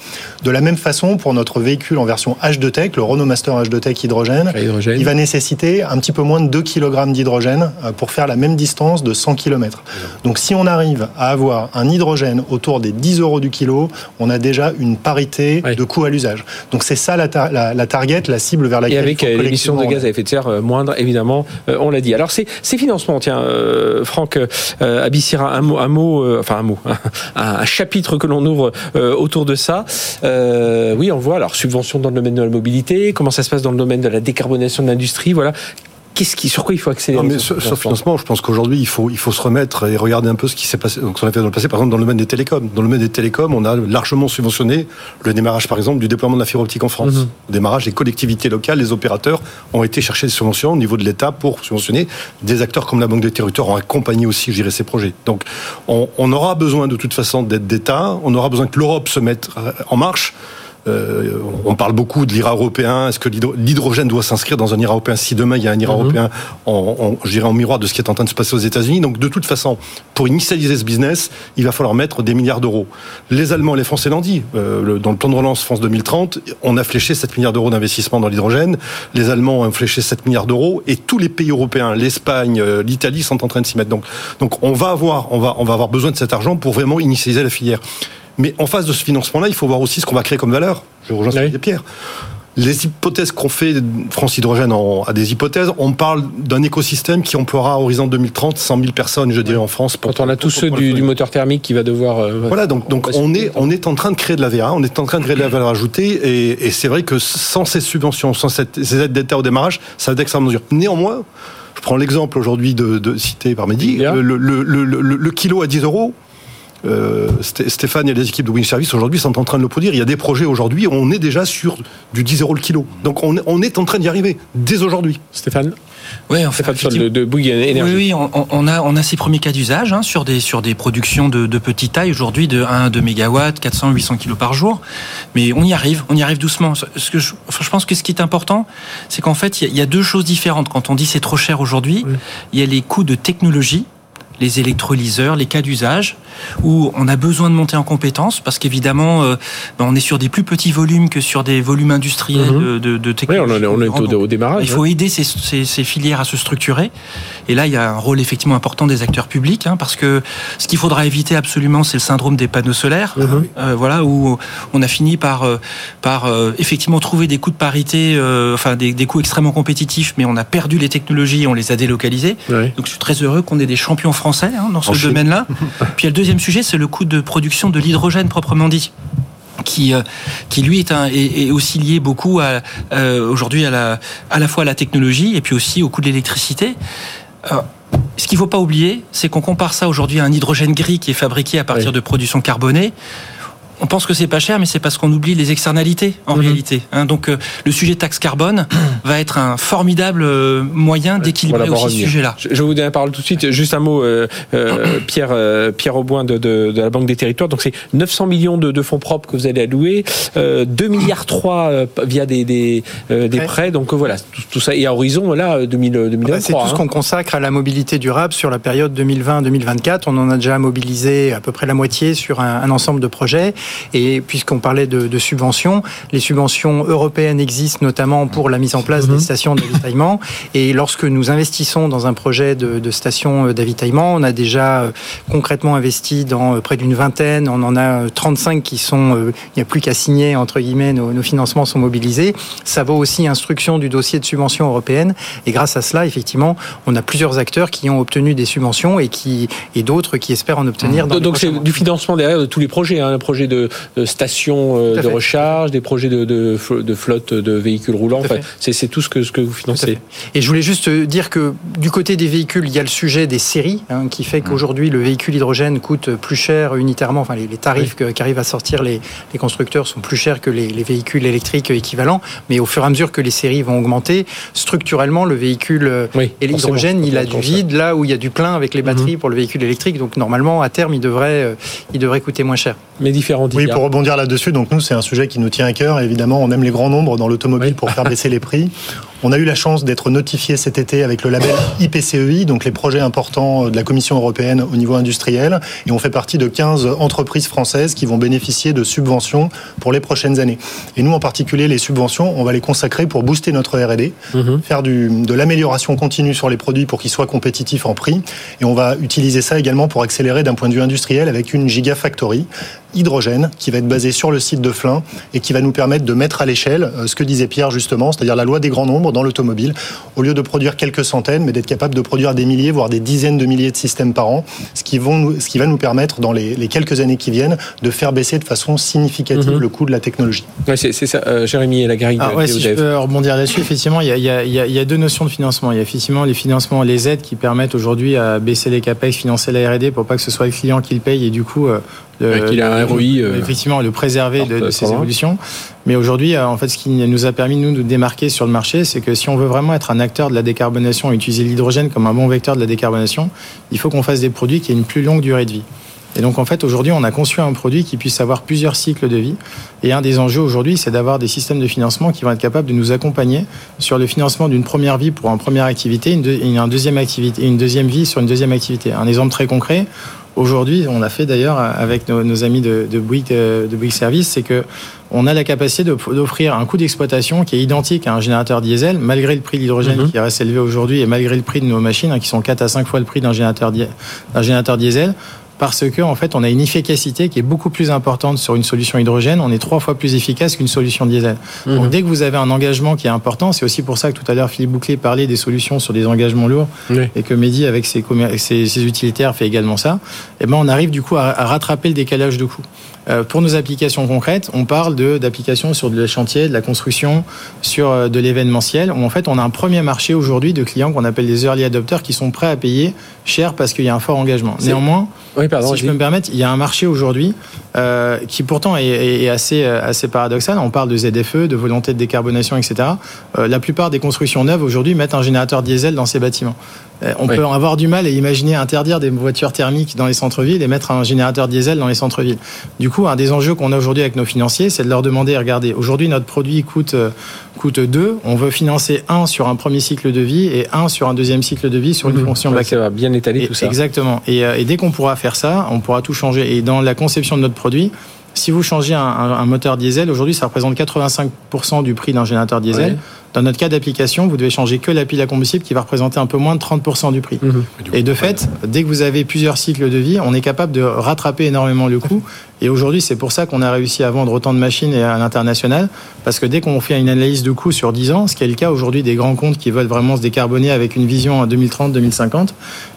De la même façon, pour notre véhicule en version H2Tech, le Renault Master H2Tech hydrogène, à hydrogène. il va nécessiter un petit peu moins de 2 kg d'hydrogène euh, pour faire la même distance de 100 km. Donc si on arrive à avoir un hydrogène autour des 10 euros du kilo, on a déjà une parité de coût à l'usage. Donc c'est ça la, tar- la, la target, la cible vers laquelle Et avec euh, l'émission de gaz à effet de serre euh, moindre, évidemment, on l'a dit. Alors ces, financements, tiens, euh, Franck euh, Abissira, un mot, euh, enfin un mot, chapitre que l'on ouvre euh, autour de ça. Euh, oui, on voit alors subvention dans le domaine de la mobilité, comment ça se passe dans le domaine de la décarbonation de l'industrie, voilà. Qu'est-ce qui, sur quoi il faut accélérer Non, mais sur, sur financement, je pense qu'aujourd'hui, il faut, il faut se remettre et regarder un peu ce qui s'est passé, donc ce qu'on a fait dans le passé, par exemple, dans le domaine des télécoms. Dans le domaine des télécoms, on a largement subventionné le démarrage, par exemple, du déploiement de la fibre optique en France. Mhm. Le démarrage, les collectivités locales, les opérateurs ont été chercher des subventions au niveau de l'État pour subventionner. Des acteurs comme la Banque des Territoires ont accompagné aussi, je dirais, ces projets. Donc, on, on aura besoin de toute façon d'aide d'État. On aura besoin que l'Europe se mette euh, en marche. Euh, on parle beaucoup de l'IRA européen. Est-ce que l'hydro- l'hydrogène doit s'inscrire dans un IRA européen? Si demain il y a un IRA Mhm. européen, en, en- je dirais en miroir de ce qui est en train de se passer aux États-Unis. Donc de toute façon, pour initialiser ce business, il va falloir mettre des milliards d'euros. Les Allemands les Français l'ont dit. Euh, le- dans le plan de relance France 2030, on a fléché 7 milliards d'euros d'investissement dans l'hydrogène. Les Allemands ont fléché 7 milliards d'euros et tous les pays européens, l'Espagne, euh, l'Italie sont en train de s'y mettre. Donc, donc on va avoir, on va, on va avoir besoin de cet argent pour vraiment initialiser la filière. Mais en face de ce financement-là, il faut voir aussi ce qu'on va créer comme valeur. Je rejoins ce Oui. Pierre. Les hypothèses qu'on fait, France Hydrogène en- a des hypothèses. On parle d'un écosystème qui emploiera à horizon 2030 100 000 personnes, je dirais, en France. pour- Quand on a tous ceux du, moteur thermique qui va devoir. euh, Voilà, donc, on est, vite. on est en train de créer de la VA, on est en train de créer de la valeur ajoutée, et, et c'est vrai que sans ces subventions, sans cette- ces aides d'État au démarrage, ça va être d'extrême mesure. Néanmoins, je prends l'exemple aujourd'hui de, de- cité par Mehdi, Bien. le, le- le- le- le kilo à 10 euros. Euh, Sté- Stéphane et les équipes de Wing Service aujourd'hui sont en train de le produire. Il y a des projets aujourd'hui, on est déjà sur du 10 euros le kilo. Donc on, est- on est en train d'y arriver dès aujourd'hui. Stéphane Oui, en fait, de, de. Oui, oui on, a, on a ces premiers cas d'usage hein, sur, des, sur des productions de, de petite taille, aujourd'hui de 1 à 2 mégawatts, 400, 800 kilos par jour. Mais on y arrive, on y arrive doucement. Ce que je, enfin, je pense que ce qui est important, c'est qu'en fait, il y, y, a deux choses différentes. Quand on dit c'est trop cher aujourd'hui, il y a les coûts de technologie les électrolyseurs, les cas d'usage, où on a besoin de monter en compétences, parce qu'évidemment, euh, ben, on est sur des plus petits volumes que sur des volumes industriels mhm. de, de, technologie. Oui, on, est, au, démarrage. Il faut aider ces, ces, ces, filières à se structurer. Et là, il y a un rôle effectivement important des acteurs publics, hein, parce que ce qu'il faudra éviter absolument, c'est le syndrome des panneaux solaires, Mhm. euh, voilà, où on a fini par, euh, par euh, effectivement trouver des coûts de parité, enfin des, des coûts extrêmement compétitifs, mais on a perdu les technologies, on les a délocalisées. Oui. Donc je suis très heureux qu'on ait des champions français hein, dans ce domaine-là. Puis il y a le deuxième sujet, c'est le coût de production de l'hydrogène proprement dit qui, euh, qui lui est, un, est, est aussi lié beaucoup à, euh, aujourd'hui à la, à la fois à la technologie et puis aussi au coût de l'électricité. Euh, ce qu'il ne faut pas oublier, c'est qu'on compare ça aujourd'hui à un hydrogène gris qui est fabriqué à partir Oui. de production carbonée. On pense que c'est pas cher, mais c'est parce qu'on oublie les externalités en Mhm. réalité. hein. donc euh, le sujet taxe carbone va être un formidable euh, moyen d'équilibrer Voilà, aussi ce sujet-là. Je, je vous donne la parole tout de suite. Juste un mot, euh, euh, Pierre, euh, Pierre Auboin de, de, de la Banque des Territoires. Donc c'est 900 millions de, de fonds propres que vous allez allouer, euh, 2 milliards 3 euh, via des, des, euh, des Ouais. prêts. Donc euh, voilà, tout, tout ça. Et à horizon, là, euh, 2000, Bah, 2023. C'est tout ce hein. qu'on consacre à la mobilité durable sur la période 2020-2024. On en a déjà mobilisé à peu près la moitié sur un, un ensemble de projets. Et puisqu'on parlait de, de subventions, les subventions européennes existent notamment pour la mise en place des stations d'avitaillement. Et lorsque nous investissons dans un projet de, de station euh, d'avitaillement, on a déjà euh, concrètement investi dans euh, près d'une vingtaine. On en a euh, 35 qui sont, il n'y a plus qu'à signer, entre guillemets, nos, nos financements sont mobilisés. Ça vaut aussi instruction du dossier de subvention européenne. Et grâce à cela, effectivement, on a plusieurs acteurs qui ont obtenu des subventions et qui et d'autres qui espèrent en obtenir. Dans les Donc c'est du financement derrière de tous les projets, hein, un projet de, de station euh, Tout à de recharge, des projets de, de, flo- de flotte de véhicules roulants. Enfin, c'est tout ce que, ce que vous financez. Et je voulais juste dire que du côté des véhicules, il y a le sujet des séries, hein, qui fait qu'aujourd'hui le véhicule hydrogène coûte plus cher unitairement. Enfin, les, les tarifs que- qu'arrivent à sortir les, les constructeurs sont plus chers que les, les véhicules électriques équivalents. Mais au fur et à mesure que les séries vont augmenter, structurellement, le véhicule euh, Oui, et l'hydrogène, il a du vide là où il y a du plein avec les batteries pour le véhicule électrique. Donc normalement, à terme, il devrait, euh, il devrait coûter moins cher. Mais différents Oui, pour rebondir là-dessus, donc nous, c'est un sujet qui nous tient à cœur. Évidemment, on aime les grands nombres dans l'automobile Oui. pour faire baisser les prix. On a eu la chance d'être notifié cet été avec le label IPCEI, donc les projets importants de la Commission européenne au niveau industriel. Et on fait partie de 15 entreprises françaises qui vont bénéficier de subventions pour les prochaines années. Et nous, en particulier, les subventions, on va les consacrer pour booster notre R&D, Mhm. faire du, de l'amélioration continue sur les produits pour qu'ils soient compétitifs en prix. Et on va utiliser ça également pour accélérer d'un point de vue industriel avec une Gigafactory hydrogène qui va être basée sur le site de Flins et qui va nous permettre de mettre à l'échelle euh, ce que disait Pierre justement, c'est-à-dire la loi des grands nombres dans l'automobile. Au lieu de produire quelques centaines, mais d'être capable de produire des milliers, voire des dizaines de milliers de systèmes par an, ce qui, vont nous- ce qui va nous permettre dans les, les quelques années qui viennent de faire baisser de façon significative Mhm. le coût de la technologie. Ouais, c'est ça, euh, Jérémy et la grille Ah ouais, si je peux rebondir là-dessus, effectivement, il y, a, il, y a, il y a- il y a deux notions de financement. Il y a effectivement les financements, les aides qui permettent aujourd'hui à baisser les capex, financer la R&D pour pas que ce soit le client qui le paye et du coup euh, Ouais, qu'il a un ROI, euh, effectivement le préserver de, de ces évolutions. Mais aujourd'hui, euh, en fait, ce qui nous a permis nous de démarquer sur le marché, c'est que si on veut vraiment être un acteur de la décarbonation et utiliser l'hydrogène comme un bon vecteur de la décarbonation, il faut qu'on fasse des produits qui aient une plus longue durée de vie. Et donc en fait aujourd'hui on a conçu un produit qui puisse avoir plusieurs cycles de vie. Et un des enjeux aujourd'hui c'est d'avoir des systèmes de financement qui vont être capables de nous accompagner sur le financement d'une première vie pour une première activité, une, et une deuxième activité, une deuxième vie sur une deuxième activité. Un exemple très concret. Aujourd'hui, on a fait d'ailleurs avec nos, nos amis de, de Bouygues, euh, de Bouygues Service, c'est que on a la capacité d'offrir un coût d'exploitation qui est identique à un générateur diesel, malgré le prix de l'hydrogène Mhm. qui reste élevé aujourd'hui et malgré le prix de nos machines, hein, qui sont 4 à 5 fois le prix d'un générateur, di- d'un générateur diesel parce que en fait on a une efficacité qui est beaucoup plus importante sur une solution hydrogène, on est trois fois plus efficace qu'une solution diesel. Mhm. Donc dès que vous avez un engagement qui est important, c'est aussi pour ça que tout à l'heure Philippe Bouclé parlait des solutions sur des engagements lourds Oui. et que Mehdi avec ses, commer- ses, ses utilitaires fait également ça, et ben on arrive du coup à, à rattraper le décalage de coût. Euh, pour nos applications concrètes, on parle d'applications sur le chantier, de la construction, sur euh, de l'événementiel. En fait, on a un premier marché aujourd'hui de clients qu'on appelle des early adopters qui sont prêts à payer cher parce qu'il y a un fort engagement. Néanmoins, oui, pardon, si je peux me permettre, il y a un marché aujourd'hui euh, qui pourtant est, est, assez, assez paradoxal. On parle de ZFE, de volonté de décarbonation, etc. Euh, la plupart des constructions neuves aujourd'hui mettent un générateur diesel dans ces bâtiments. Euh, on peut en avoir du mal et imaginer interdire des voitures thermiques dans les centres-villes et mettre un générateur diesel dans les centres-villes. Du coup, un des enjeux qu'on a aujourd'hui avec nos financiers, c'est de leur demander, regardez, aujourd'hui notre produit coûte euh, coûte deux, on veut financer un sur un premier cycle de vie et un sur un deuxième cycle de vie sur une mmh. fonction. Ça va bien étaler tout ça. Exactement. Et, et dès qu'on pourra faire ça, on pourra tout changer. Et dans la conception de notre produit, si vous changez un, un, moteur diesel, aujourd'hui, ça représente 85% du prix d'un générateur diesel. Dans notre cas d'application, vous devez changer que la pile à combustible qui va représenter un peu moins de 30% du prix. Mhm. Et de fait, dès que vous avez plusieurs cycles de vie, on est capable de rattraper énormément le coût. Et aujourd'hui, c'est pour ça qu'on a réussi à vendre autant de machines à l'international. Parce que dès qu'on fait une analyse de coût sur 10 ans, ce qui est le cas aujourd'hui des grands comptes qui veulent vraiment se décarboner avec une vision à 2030-2050,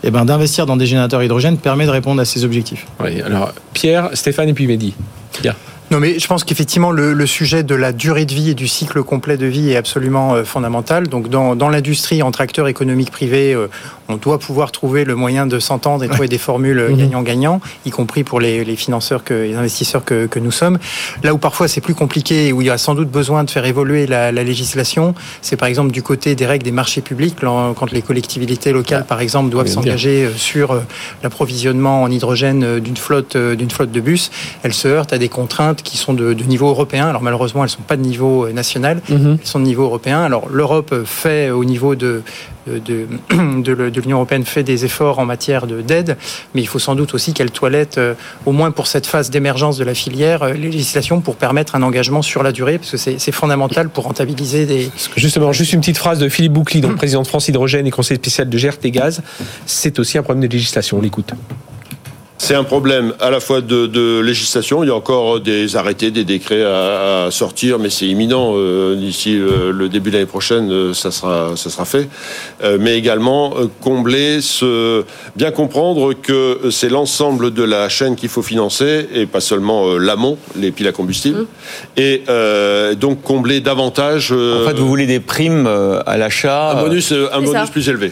et ben d'investir dans des générateurs hydrogène permet de répondre à ces objectifs. Oui, alors Pierre, Stéphane et puis Mehdi. Pierre. Non, mais je pense qu'effectivement, le, le, sujet de la durée de vie et du cycle complet de vie est absolument euh, fondamental. Donc, dans, dans l'industrie, entre acteurs économiques privés, euh, on doit pouvoir trouver le moyen de s'entendre et trouver des formules mhm. gagnant-gagnant, y compris pour les, les, financeurs, que, les investisseurs que, que nous sommes. Là où parfois c'est plus compliqué et où il y a sans doute besoin de faire évoluer la, la législation, c'est par exemple du côté des règles des marchés publics, quand les collectivités locales, par exemple, doivent s'engager euh, sur l'approvisionnement en hydrogène d'une flotte, d'une flotte de bus, elles se heurtent à des contraintes qui sont de, niveau européen. Alors malheureusement, elles ne sont pas de niveau euh, national, mhm. elles sont de niveau européen. Alors l'Europe fait au niveau de, de, de, l'Union européenne fait des efforts en matière d'aide, mais il faut sans doute aussi qu'elle toilette, euh, au moins pour cette phase d'émergence de la filière, euh, législation pour permettre un engagement sur la durée, parce que c'est fondamental pour rentabiliser des... Justement, juste une petite phrase de Philippe Boucli, donc président de France Hydrogène et conseiller spécial de GRT Gaz, c'est aussi un problème de législation, on l'écoute. C'est un problème à la fois de, législation. Il y a encore des arrêtés, des décrets à, sortir, mais c'est imminent. Euh, d'ici le, début de l'année prochaine, euh, ça sera, ça sera fait. Euh, mais également combler, ce, bien comprendre que c'est l'ensemble de la chaîne qu'il faut financer et pas seulement l'amont, les piles à combustible. Mmh. Et donc combler davantage. en fait, vous voulez des primes à l'achat. Un bonus, un bonus plus élevé.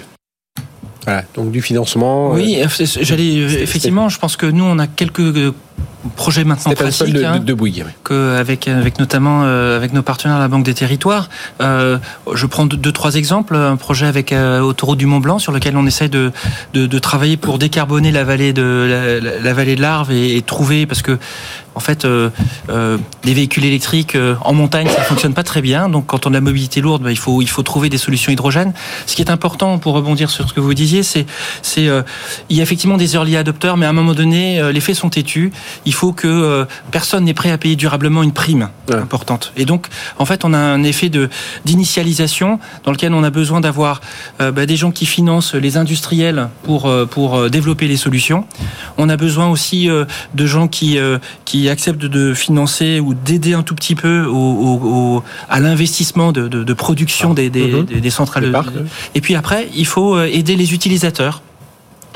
Voilà, donc du financement. Oui, j'allais effectivement, je pense que nous on a quelques projet maintenant pratique, de, hein, de, que avec avec notamment euh, avec nos partenaires la Banque des Territoires. Euh, je prends deux, trois exemples. Un projet avec euh, Autoroute du Mont Blanc sur lequel on essaie de, de, de travailler pour décarboner la vallée de la, la vallée de l'Arve et, et, trouver parce que en fait, euh, les véhicules électriques en montagne, ça fonctionne pas très bien. Donc, quand on a la mobilité lourde, bah, il faut il faut trouver des solutions hydrogènes. Ce qui est important pour rebondir sur ce que vous disiez, c'est c'est il y a effectivement des early adopters, mais à un moment donné, les faits sont têtus. Il faut que personne n'est prêt à payer durablement une prime importante. Et donc, en fait, on a un effet de d'initialisation dans lequel on a besoin d'avoir bah, des gens qui financent les industriels pour pour développer les solutions. On a besoin aussi de gens qui qui acceptent de financer ou d'aider un tout petit peu au, à l'investissement de, production ah. des, des, mhm. centrales. Et puis après, il faut euh, aider les utilisateurs.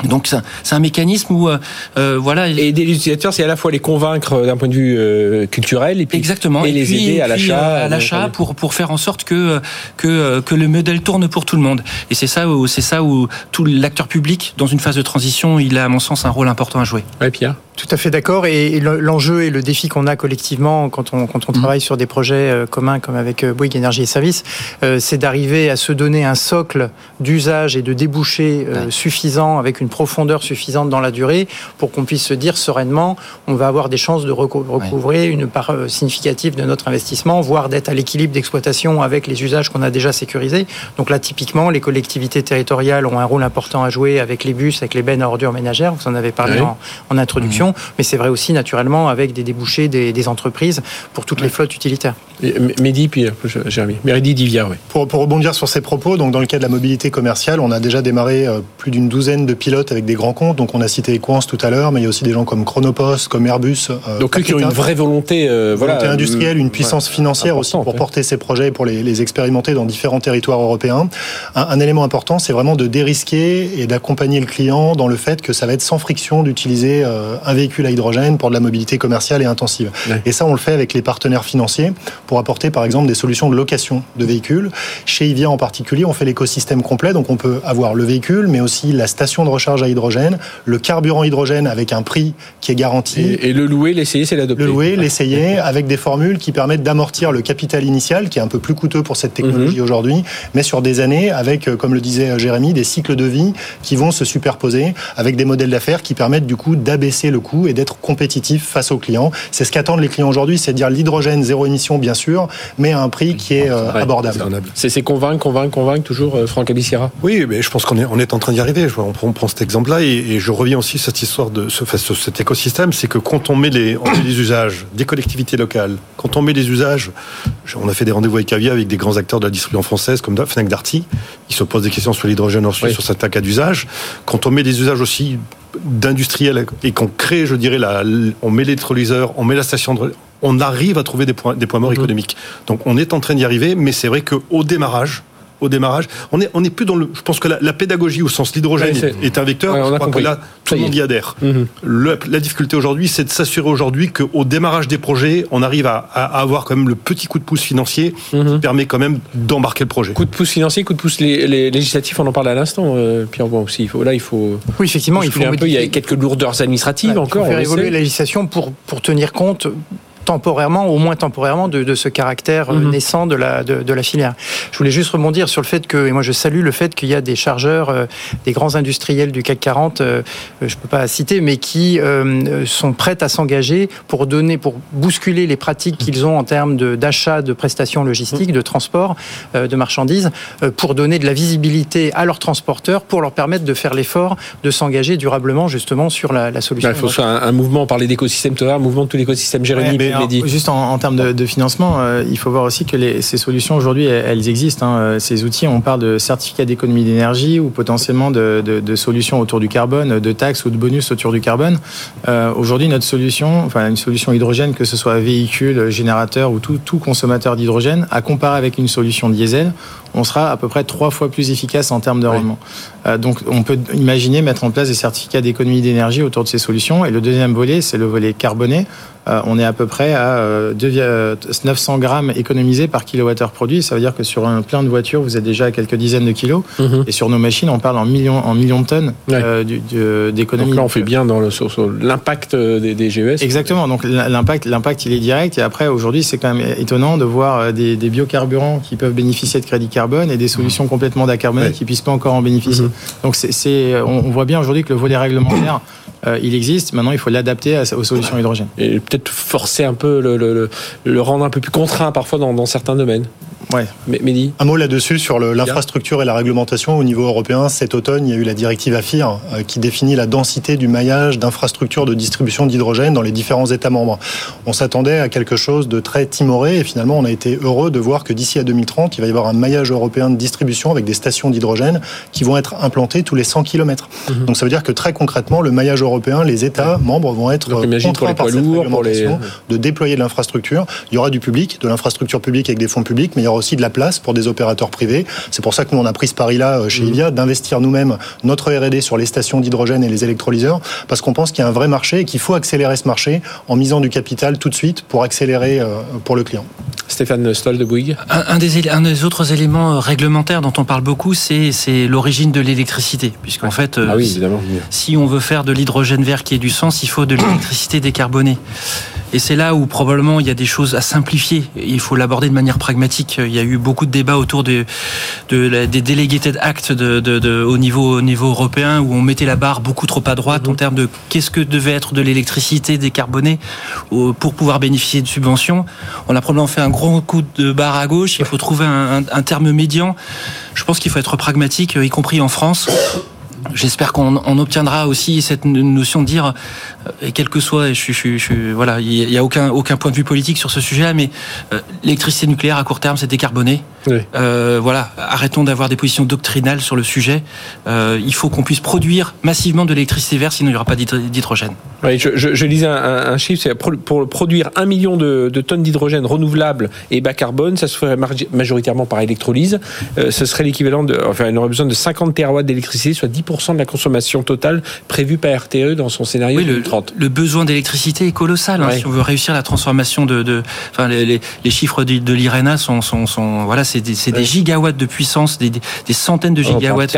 Donc c'est un mécanisme où euh, euh, voilà et aider les utilisateurs c'est à la fois les convaincre d'un point de vue culturel et puis exactement et, les aider à l'achat à l'achat pour pour faire en sorte que que que le modèle tourne pour tout le monde et c'est ça où c'est ça où tout l'acteur public dans une phase de transition il a à mon sens un rôle important à jouer. Ouais Pierre? Tout à fait d'accord. Et l'enjeu et le défi qu'on a collectivement quand on, quand on mmh. travaille sur des projets euh, communs comme avec euh, Bouygues Énergie et Services, euh, c'est d'arriver à se donner un socle d'usage et de débouchés suffisant, avec une profondeur suffisante dans la durée, pour qu'on puisse se dire sereinement, on va avoir des chances de recouvrir une part significative de notre investissement, voire d'être à l'équilibre d'exploitation avec les usages qu'on a déjà sécurisés. Donc là, typiquement, les collectivités territoriales ont un rôle important à jouer avec les bus, avec les bennes à ordures ménagères. Vous en avez parlé en, introduction mais c'est vrai aussi naturellement avec des débouchés des, entreprises pour toutes les flottes utilitaires. Mehdi, puis Jérémy. Mehdi Divia, oui. Pour, pour, rebondir sur ces propos, donc dans le cas de la mobilité commerciale, on a déjà démarré euh, plus d'une douzaine de pilotes avec des grands comptes. Donc on a cité Equance tout à l'heure, mais il y a aussi des gens comme Chronopost, comme Airbus. Euh, donc eux qui ont une vraie volonté, euh, volonté industrielle, une puissance financière aussi pour porter ces projets et pour les, expérimenter dans différents territoires européens. Un, un élément important, c'est vraiment de dérisquer et d'accompagner le client dans le fait que ça va être sans friction d'utiliser un véhicule à hydrogène pour de la mobilité commerciale et intensive. Ouais. Et ça, on le fait avec les partenaires financiers pour apporter, par exemple, des solutions de location de véhicules. Chez Ivia en particulier, on fait l'écosystème complet, donc on peut avoir le véhicule, mais aussi la station de recharge à hydrogène, le carburant hydrogène avec un prix qui est garanti. Et, et le louer, l'essayer, c'est l'adopter. Le louer, l'essayer, avec des formules qui permettent d'amortir le capital initial, qui est un peu plus coûteux pour cette technologie aujourd'hui, mais sur des années, avec, euh, comme le disait euh, Jérémy, des cycles de vie qui vont se superposer, avec des modèles d'affaires qui permettent du coup d'abaisser le coût et d'être compétitif face aux clients. C'est ce qu'attendent les clients aujourd'hui, c'est de dire l'hydrogène zéro émission, bien sûr, mais à un prix qui est euh, Ouais. abordable. C'est convaincre, convaincre, convaincre, toujours, euh, Franck Abissira. Oui, mais je pense qu'on est, on est en train d'y arriver. Je vois, On prend, on prend cet exemple-là et, et je reviens aussi à cette histoire de ce, enfin, ce- cet écosystème, c'est que quand on met, les, on met les usages des collectivités locales, quand on met les usages, on a fait des rendez-vous avec Avia avec des grands acteurs de la distribution française comme Fnac Darty, ils se posent des questions sur l'hydrogène Oui. sur certains cas d'usage. Quand on met des usages aussi d'industriels et qu'on crée, je dirais, la, on met l'électrolyseur, on met la station de on arrive à trouver des points, des points morts Mhm. économiques. Donc on est en train d'y arriver, mais c'est vrai qu'au démarrage, au démarrage, on est, on est plus dans le. Je pense que la, la pédagogie au sens l'hydrogène Ouais, est un vecteur. Ouais, on je a crois compris. que là, tout le monde y adhère. Mhm. Le- la difficulté aujourd'hui, c'est de s'assurer aujourd'hui qu'au démarrage des projets, on arrive à, à avoir quand même le petit coup de pouce financier Mhm. qui permet quand même d'embarquer le projet. Coup de pouce financier, coup de pouce lé- lé- législatif, on en parle à l'instant, euh, Pierre Bon aussi. Il faut, là, il faut. Oui, effectivement, il faut un peu. Il y a quelques lourdeurs administratives encore. Il faut faire évoluer la législation pour, pour tenir compte temporairement, au moins temporairement, de, de ce caractère euh, Mhm. naissant de la, de, de la filière. Je voulais juste rebondir sur le fait que, et moi je salue le fait qu'il y a des chargeurs, euh, des grands industriels du CAC 40, euh, je ne peux pas citer, mais qui euh, sont prêts à s'engager pour donner, pour bousculer les pratiques qu'ils ont en termes de- d'achat de, prestations logistiques, de transport euh, de marchandises, euh, pour donner de la visibilité à leurs transporteurs, pour leur permettre de faire l'effort de s'engager durablement justement sur la, la solution. Il faut faire un, un mouvement, on parlait d'écosystème tout à l'heure, un mouvement de tout l'écosystème. Jérémy, Ouais, mais alors, Mehdi. juste en, en termes de, de financement, euh, il faut voir aussi que les, ces solutions aujourd'hui, elles, elles existent. hein. Euh, Ces outils, on parle de certificats d'économie d'énergie ou potentiellement de, de- de solutions autour du carbone, de taxes ou de bonus autour du carbone. Euh, aujourd'hui, notre solution, enfin une solution hydrogène, que ce soit véhicule, générateur ou tout, tout consommateur d'hydrogène, à comparer avec une solution diesel, on sera à peu près trois fois plus efficace en termes de rendement. Euh, donc, on peut imaginer mettre en place des certificats d'économie d'énergie autour de ces solutions. Et le deuxième volet, c'est le volet carboné. Euh, on est à peu près à euh, 2, euh, 900 grammes économisés par kilowattheure produit. Ça veut dire que sur un plein de voitures, vous êtes déjà à quelques dizaines de kilos. Mhm. Et sur nos machines, on parle en millions, en millions de tonnes euh, du- d'économie. Donc là, on fait bien dans le, sur, sur l'impact des, des GES. Exactement. Donc l'impact, l'impact, il est direct. Et après, aujourd'hui, c'est quand même étonnant de voir des, des biocarburants qui peuvent bénéficier de crédit carbone et des solutions complètement d'acarboné Ouais. qui puissent pas encore en bénéficier. Mhm. Donc c'est, c'est, on on voit bien aujourd'hui que le volet réglementaire, euh, il existe. Maintenant, il faut l'adapter aux solutions hydrogène. Et peut-être forcer un peu, le, le, le- le rendre un peu plus contraint parfois dans, dans certains domaines. Ouais. Mais, Mehdi Un mot là-dessus sur l'infrastructure et la réglementation au niveau européen. Cet automne, il y a eu la directive AFIR euh, qui définit la densité du maillage d'infrastructures de distribution d'hydrogène dans les différents États membres. On s'attendait à quelque chose de très timoré et finalement, on a été heureux de voir que d'ici à 2030, il va y avoir un maillage européen de distribution avec des stations d'hydrogène qui vont être implantées tous les 100 km. Mhm. Donc ça veut dire que très concrètement, le maillage européen, les États membres vont être Donc, euh, contraints par cette lourds, les- de déployer de l'infrastructure. Il y aura du public, de l'infrastructure publique avec des fonds publics, mais il y aura aussi de la place pour des opérateurs privés. C'est pour ça que nous, on a pris ce pari-là euh, chez Mhm. Ivia, d'investir nous-mêmes notre R&D sur les stations d'hydrogène et les électrolyseurs, parce qu'on pense qu'il y a un vrai marché et qu'il faut accélérer ce marché en misant du capital tout de suite pour accélérer euh, pour le client. Stéphane Stoll de Bouygues. Un, un des, éle- un des autres éléments euh, réglementaires dont on parle beaucoup, c'est l'origine de l'électricité. Puisqu'en fait, Ah oui, évidemment. si on veut faire de l'hydrogène vert qui ait du sens, il faut de l'électricité décarbonée. Et c'est là où probablement il y a des choses à simplifier. Il faut l'aborder de manière pragmatique. Il y a eu beaucoup de débats autour de, de la- des delegated acts de, de, de- au, niveau, au niveau européen où on mettait la barre beaucoup trop à droite en termes de qu'est-ce que devait être de l'électricité décarbonée pour pouvoir bénéficier de subventions. On a probablement fait un gros coup de barre à gauche. Il faut trouver un, un- un terme médian. Je pense qu'il faut être pragmatique, y compris en France. J'espère qu'on on obtiendra aussi cette notion de dire, euh, et quel que soit, voilà, il n'y a aucun, point de vue politique sur ce sujet, mais euh, l'électricité nucléaire à court terme, c'est décarboné. Oui. Euh, voilà, arrêtons d'avoir des positions doctrinales sur le sujet. Euh, il faut qu'on puisse produire massivement de l'électricité verte, sinon il n'y aura pas d'hydro- d'hydrogène. Oui, je, je- je lisais un, chiffre, c'est pour produire un million de, de tonnes d'hydrogène renouvelable et bas carbone, ça se ferait majoritairement par électrolyse. Euh, ce serait l'équivalent de, enfin, on aurait besoin de 50 TWh d'électricité, soit 10% 20% de la consommation totale prévue par RTE dans son scénario Oui, le, 2030. le besoin d'électricité est colossal. hein, Ouais. si on veut réussir la transformation de, de enfin les, les- les chiffres de, de l'IRENA sont, sont, sont voilà, c'est c'est des gigawatts de puissance, des, centaines de parle gigawatts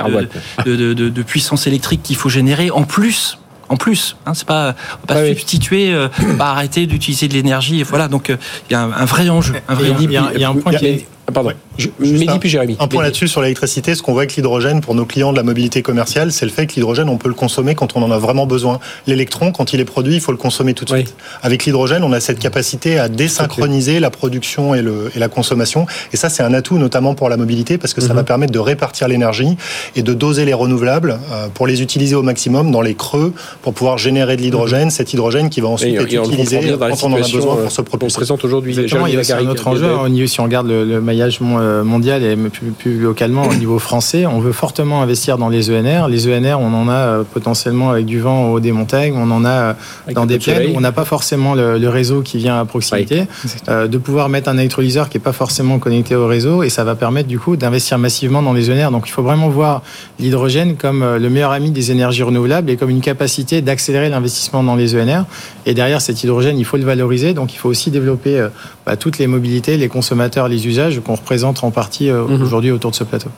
de, de, de- de puissance électrique qu'il faut générer en plus. En plus, hein, c'est pas, on va pas oui. substituer, euh, pas arrêter d'utiliser de l'énergie. Et voilà, donc euh, il y a un, un vrai enjeu. Un vrai Il y a- enjeu. il y a- il y a un point qui est- Ah, Pardon. Ju- juste Mehdi un- puis Jérémy. Un point là-dessus sur l'électricité, ce qu'on voit avec l'hydrogène pour nos clients de la mobilité commerciale, c'est le fait que l'hydrogène, on peut le consommer quand on en a vraiment besoin. L'électron, quand il est produit, il faut le consommer tout de Oui. suite. Avec l'hydrogène, on a cette capacité à désynchroniser la production et, le, et la consommation. Et ça, c'est un atout notamment pour la mobilité parce que ça Mhm. va permettre de répartir l'énergie et de doser les renouvelables euh, pour les utiliser au maximum dans les creux pour pouvoir générer de l'hydrogène, cet hydrogène qui va ensuite Et, être on utilisé quand on en a besoin euh, pour se qu'on propulser. présente aujourd'hui. Exactement, il y a un autre enjeu. niveau, si on regarde le, le maillage euh, mondial et plus, plus localement au niveau français, on veut fortement investir dans les ENR. Les ENR, on en a euh, potentiellement avec du vent au haut des montagnes, on en a euh, Avec dans des plaines où on n'a pas forcément le, le réseau qui vient à proximité. Euh, de pouvoir mettre un électrolyseur qui n'est pas forcément connecté au réseau et ça va permettre du coup d'investir massivement dans les ENR. Donc il faut vraiment voir l'hydrogène comme le meilleur ami des énergies renouvelables et comme une capacité d'accélérer l'investissement dans les ENR. Et derrière cet hydrogène, il faut le valoriser. Donc il faut aussi développer bah, toutes les mobilités, les consommateurs, les usages qu'on représente en partie euh, Mhm. aujourd'hui autour de ce plateau.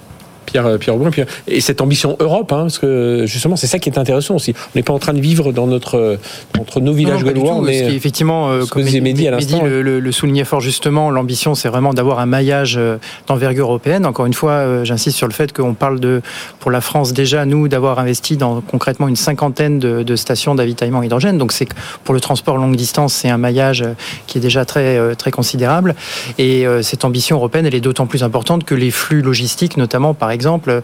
Pierre, euh, Pierre Pierre- et cette ambition Europe, hein, parce que justement, c'est ça qui est intéressant aussi. On n'est pas en train de vivre dans notre, entre nos villages gaulois, mais Ce qui effectivement, euh, ce comme disait Mehdi à l'instant, le, le- le soulignait fort justement, l'ambition, c'est vraiment d'avoir un maillage euh, d'envergure européenne. Encore une fois, euh, j'insiste sur le fait qu'on parle de, pour la France déjà, nous, d'avoir investi dans concrètement une cinquantaine de, de stations d'avitaillement hydrogène. Donc, c'est pour le transport longue distance, c'est un maillage euh, qui est déjà très, euh, très considérable. Et euh, cette ambition européenne, elle est d'autant plus importante que les flux logistiques, notamment, par exemple, euh,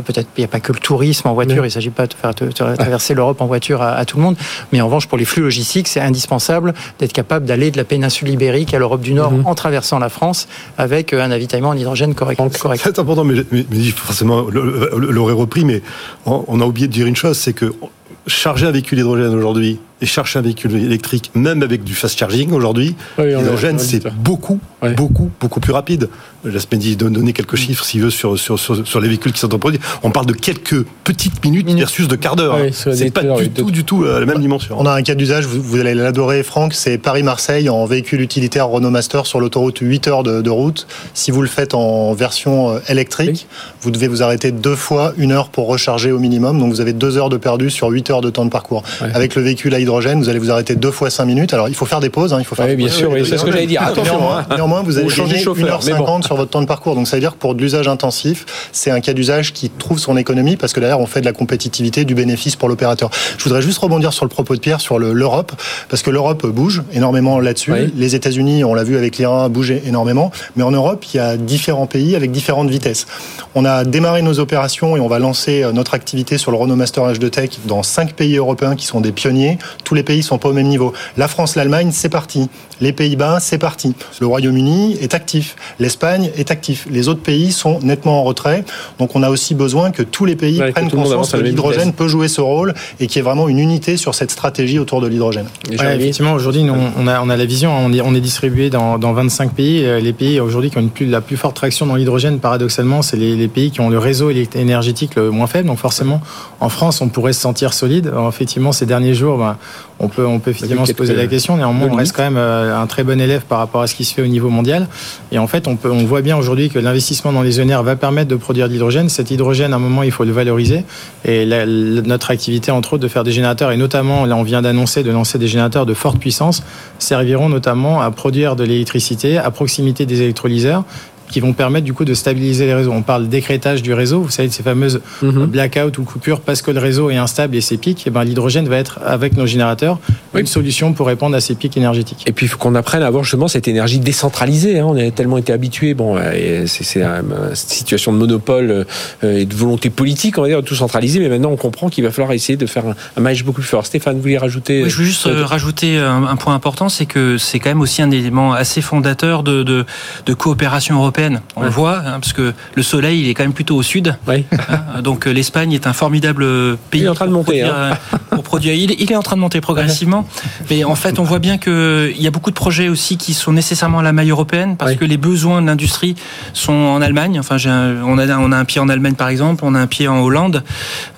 peut-être il n'y a pas que le tourisme en voiture, il ne s'agit pas de faire de- de traverser l'Europe en voiture à, à tout le monde, mais en revanche pour les flux logistiques, c'est indispensable d'être capable d'aller de la péninsule ibérique à l'Europe du Nord Mhm. en traversant la France avec euh, un avitaillement en hydrogène correct. correct. C'est important, mais, mais, mais forcément, l'aurait repris, mais on, on a oublié de dire une chose, c'est que charger un véhicule hydrogène aujourd'hui et charger un véhicule électrique, même avec du fast charging aujourd'hui, Oui, l'hydrogène c'est beaucoup, beaucoup, beaucoup plus rapide. Laisse Mehdi don- donner quelques chiffres s'il veut sur, sur, sur, sur les véhicules qui sont produits. On parle de quelques petites minutes versus de quart d'heure. Hein. des c'est pas du oui, tout, du tout euh, la même dimension. On a un cas d'usage, vous, vous allez l'adorer Franck, c'est Paris-Marseille en véhicule utilitaire Renault Master sur l'autoroute 8 heures de, de route. Si vous le faites en version euh, électrique, vous devez vous arrêter deux fois une heure pour recharger au minimum. Donc vous avez deux heures de perdu sur 8 heures de temps de parcours. Avec le véhicule vous allez vous arrêter deux fois 5 minutes. Alors il faut faire des pauses, hein, il faut faire Oui, bien pauses. sûr, oui, c'est ce que j'allais dire. Attention, Néanmoins, hein. néanmoins, vous allez changer de gagner chauffeur, 1h50 mais bon. sur votre temps de parcours. Donc ça veut dire que pour de l'usage intensif, c'est un cas d'usage qui trouve son économie parce que derrière on fait de la compétitivité, du bénéfice pour l'opérateur. Je voudrais juste rebondir sur le propos de Pierre sur le- l'Europe parce que l'Europe bouge énormément là-dessus. Oui. Les États-Unis, on l'a vu avec l'Iran, bougent énormément, mais en Europe il y a différents pays avec différentes vitesses. On a démarré nos opérations et on va lancer euh, notre activité sur le Renault Master H2 Tech dans cinq pays européens qui sont des pionniers. Tous les pays sont pas au même niveau. La France, l'Allemagne, c'est parti. Les Pays-Bas, c'est parti. Le Royaume-Uni est actif. L'Espagne est actif. Les autres pays sont nettement en retrait. Donc on a aussi besoin que tous les pays Ouais, prennent conscience que l'hydrogène peut jouer ce rôle et qu'il y ait vraiment une unité sur cette stratégie autour de l'hydrogène. Ouais, effectivement, aujourd'hui, nous, on a, on a la vision, hein, on est, on est distribué dans, dans 25 pays. Euh, Les pays aujourd'hui qui ont une plus, la plus forte traction dans l'hydrogène, paradoxalement, c'est les, les pays qui ont le réseau énergétique le moins faible. Donc forcément, en France, on pourrait se sentir solide. Alors, effectivement, ces derniers jours, ben, on peut, on peut effectivement se poser la question. Néanmoins, on reste quand même euh, un très bon élève par rapport à ce qui se fait au niveau mondial. Et en fait, on, peut, on voit bien aujourd'hui que l'investissement dans les ENR va permettre de produire de l'hydrogène. Cet hydrogène, à un moment, il faut le valoriser. Et la- notre activité, entre autres, de faire des générateurs, et notamment, là, on vient d'annoncer de lancer des générateurs de forte puissance, serviront notamment à produire de l'électricité à proximité des électrolyseurs qui vont permettre du coup de stabiliser les réseaux. On parle d'écrétage du réseau, vous savez de ces fameuses Mhm. blackout ou coupures parce que le réseau est instable et c'est pics. Et ben l'hydrogène va être avec nos générateurs Oui. une solution pour répondre à ces pics énergétiques. Et puis il faut qu'on apprenne à avoir justement cette énergie décentralisée. hein. On a tellement été habitué, bon, euh, et c'est c'est un- cette situation de monopole euh, et de volonté politique, on va dire, de tout centraliser. Mais maintenant, on comprend qu'il va falloir essayer de faire un, un maillage beaucoup plus fort. Stéphane, vous voulez rajouter Oui, je veux juste euh, euh, rajouter un, un point important, c'est que c'est quand même aussi un élément assez fondateur de, de, de coopération européenne. On le voit, hein, parce que le soleil, il est quand même plutôt au sud. Hein. donc euh, l'Espagne est un formidable pays Il est en train de monter, produire, euh, pour produire. Il, il est en train de monter progressivement, mais en fait, on voit bien qu'il y a beaucoup de projets aussi qui sont nécessairement à la maille européenne parce que les besoins de l'industrie sont en Allemagne. Enfin, un- on a on a un pied en Allemagne par exemple, on a un pied en Hollande.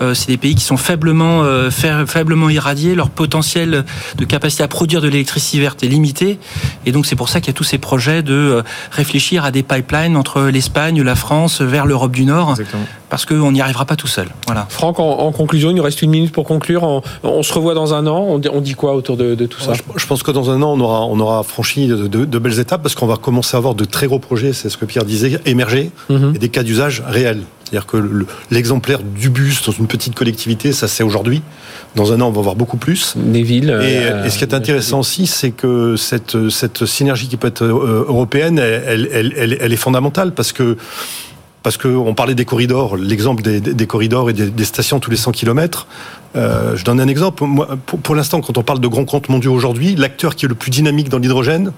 Euh, c'est des pays qui sont faiblement euh, fa- faiblement irradiés. Leur potentiel de capacité à produire de l'électricité verte est limité, et donc c'est pour ça qu'il y a tous ces projets de euh, réfléchir à des pipelines entre l'Espagne, la France, vers l'Europe du Nord. Parce qu'on n'y arrivera pas tout seul. Voilà. Franck, en, en conclusion, il nous reste une minute pour conclure. On, on se revoit dans un an. On, dit- on dit quoi autour de, de tout ça? Je, je pense que dans un an, on aura, on aura franchi de, de- de belles étapes parce qu'on va commencer à avoir de très gros projets, c'est ce que Pierre disait, émerger Mhm. et des cas d'usage réels. C'est-à-dire que le- l'exemplaire du bus dans une petite collectivité, ça c'est aujourd'hui. Dans un an, on va voir beaucoup plus. Des villes. Et, euh, et ce qui est intéressant aussi, c'est que cette, cette synergie qui peut être euh, européenne, elle, elle, elle, elle est fondamentale parce que parce que on parlait des corridors, l'exemple des, des, des corridors et des, des stations tous les 100 km. Euh, je donne un exemple. Moi, pour, pour l'instant, quand on parle de grands comptes mondiaux aujourd'hui, l'acteur qui est le plus dynamique dans l'hydrogène,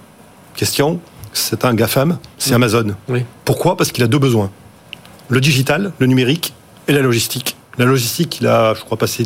question, c'est un GAFAM, c'est Amazon. Oui. Pourquoi? Parce qu'il a deux besoins le digital, le numérique et la logistique. La logistique, il a, je crois, passé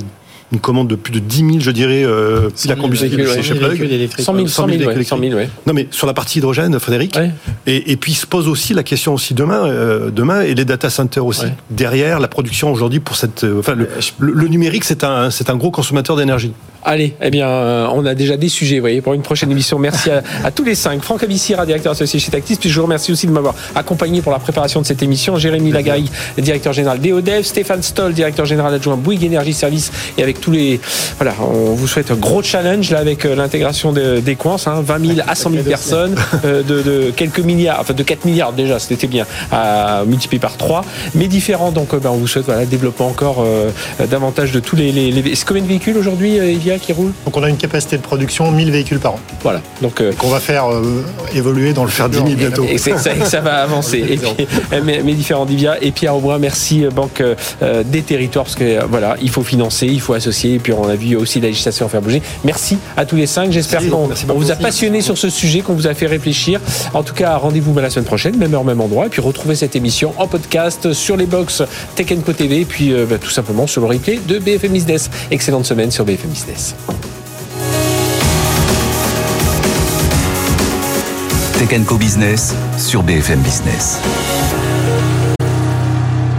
une commande de plus de 10 000, je dirais, euh, piles à combustible chez ouais. Plug. véhicules électriques. 100 000, 100 100 000, 000 ouais, 100 000, ouais. Non, mais sur la partie hydrogène, Frédéric, Ouais. et, et puis il se pose aussi la question aussi demain, euh, demain et les data centers aussi. Ouais. Derrière la production aujourd'hui pour cette, euh, enfin le, le- le numérique c'est un c'est un gros consommateur d'énergie. Allez, eh bien, euh, on a déjà des sujets, vous voyez, pour une prochaine émission. Merci à, à tous les cinq. Franck Abissira, directeur associé chez Tactis. Puis je vous remercie aussi de m'avoir accompagné pour la préparation de cette émission. Jérémy Lagaille, directeur général d'EODEV. Stéphane Stoll, directeur général adjoint Bouygues Énergie Service. Et avec tous les, voilà, on vous souhaite un gros challenge là avec euh, l'intégration de- des coins, hein, 20 000 à 100 000 personnes, euh, de, de quelques milliards, enfin de 4 milliards déjà, c'était bien, à multiplier par 3. Mais différents, donc euh, ben, on vous souhaite voilà, développement encore euh, davantage de tous les. les, les... C'est combien de véhicules aujourd'hui, Evia, qui roulent? Donc on a une capacité de production 1000 véhicules par an Voilà. Donc, euh, qu'on va faire euh, évoluer dans le Faire 10 futur. 000 bientôt. et ça, ça va avancer. Et puis, mes, mes différents Divia et Pierre Aubrin, merci Banque euh, des Territoires parce que voilà, il faut financer, il faut Et puis on a vu aussi la législation faire bouger. Merci à tous les cinq. J'espère qu'on vous a passionné sur ce sujet, qu'on vous a fait réfléchir. En tout cas, rendez-vous la semaine prochaine, même heure, même endroit. Et puis retrouvez cette émission en podcast sur les box Tech Co TV. Et puis euh, ben, tout simplement sur le replay de BFM Business. Excellente semaine sur BFM Business. Tech Co Business sur BFM Business.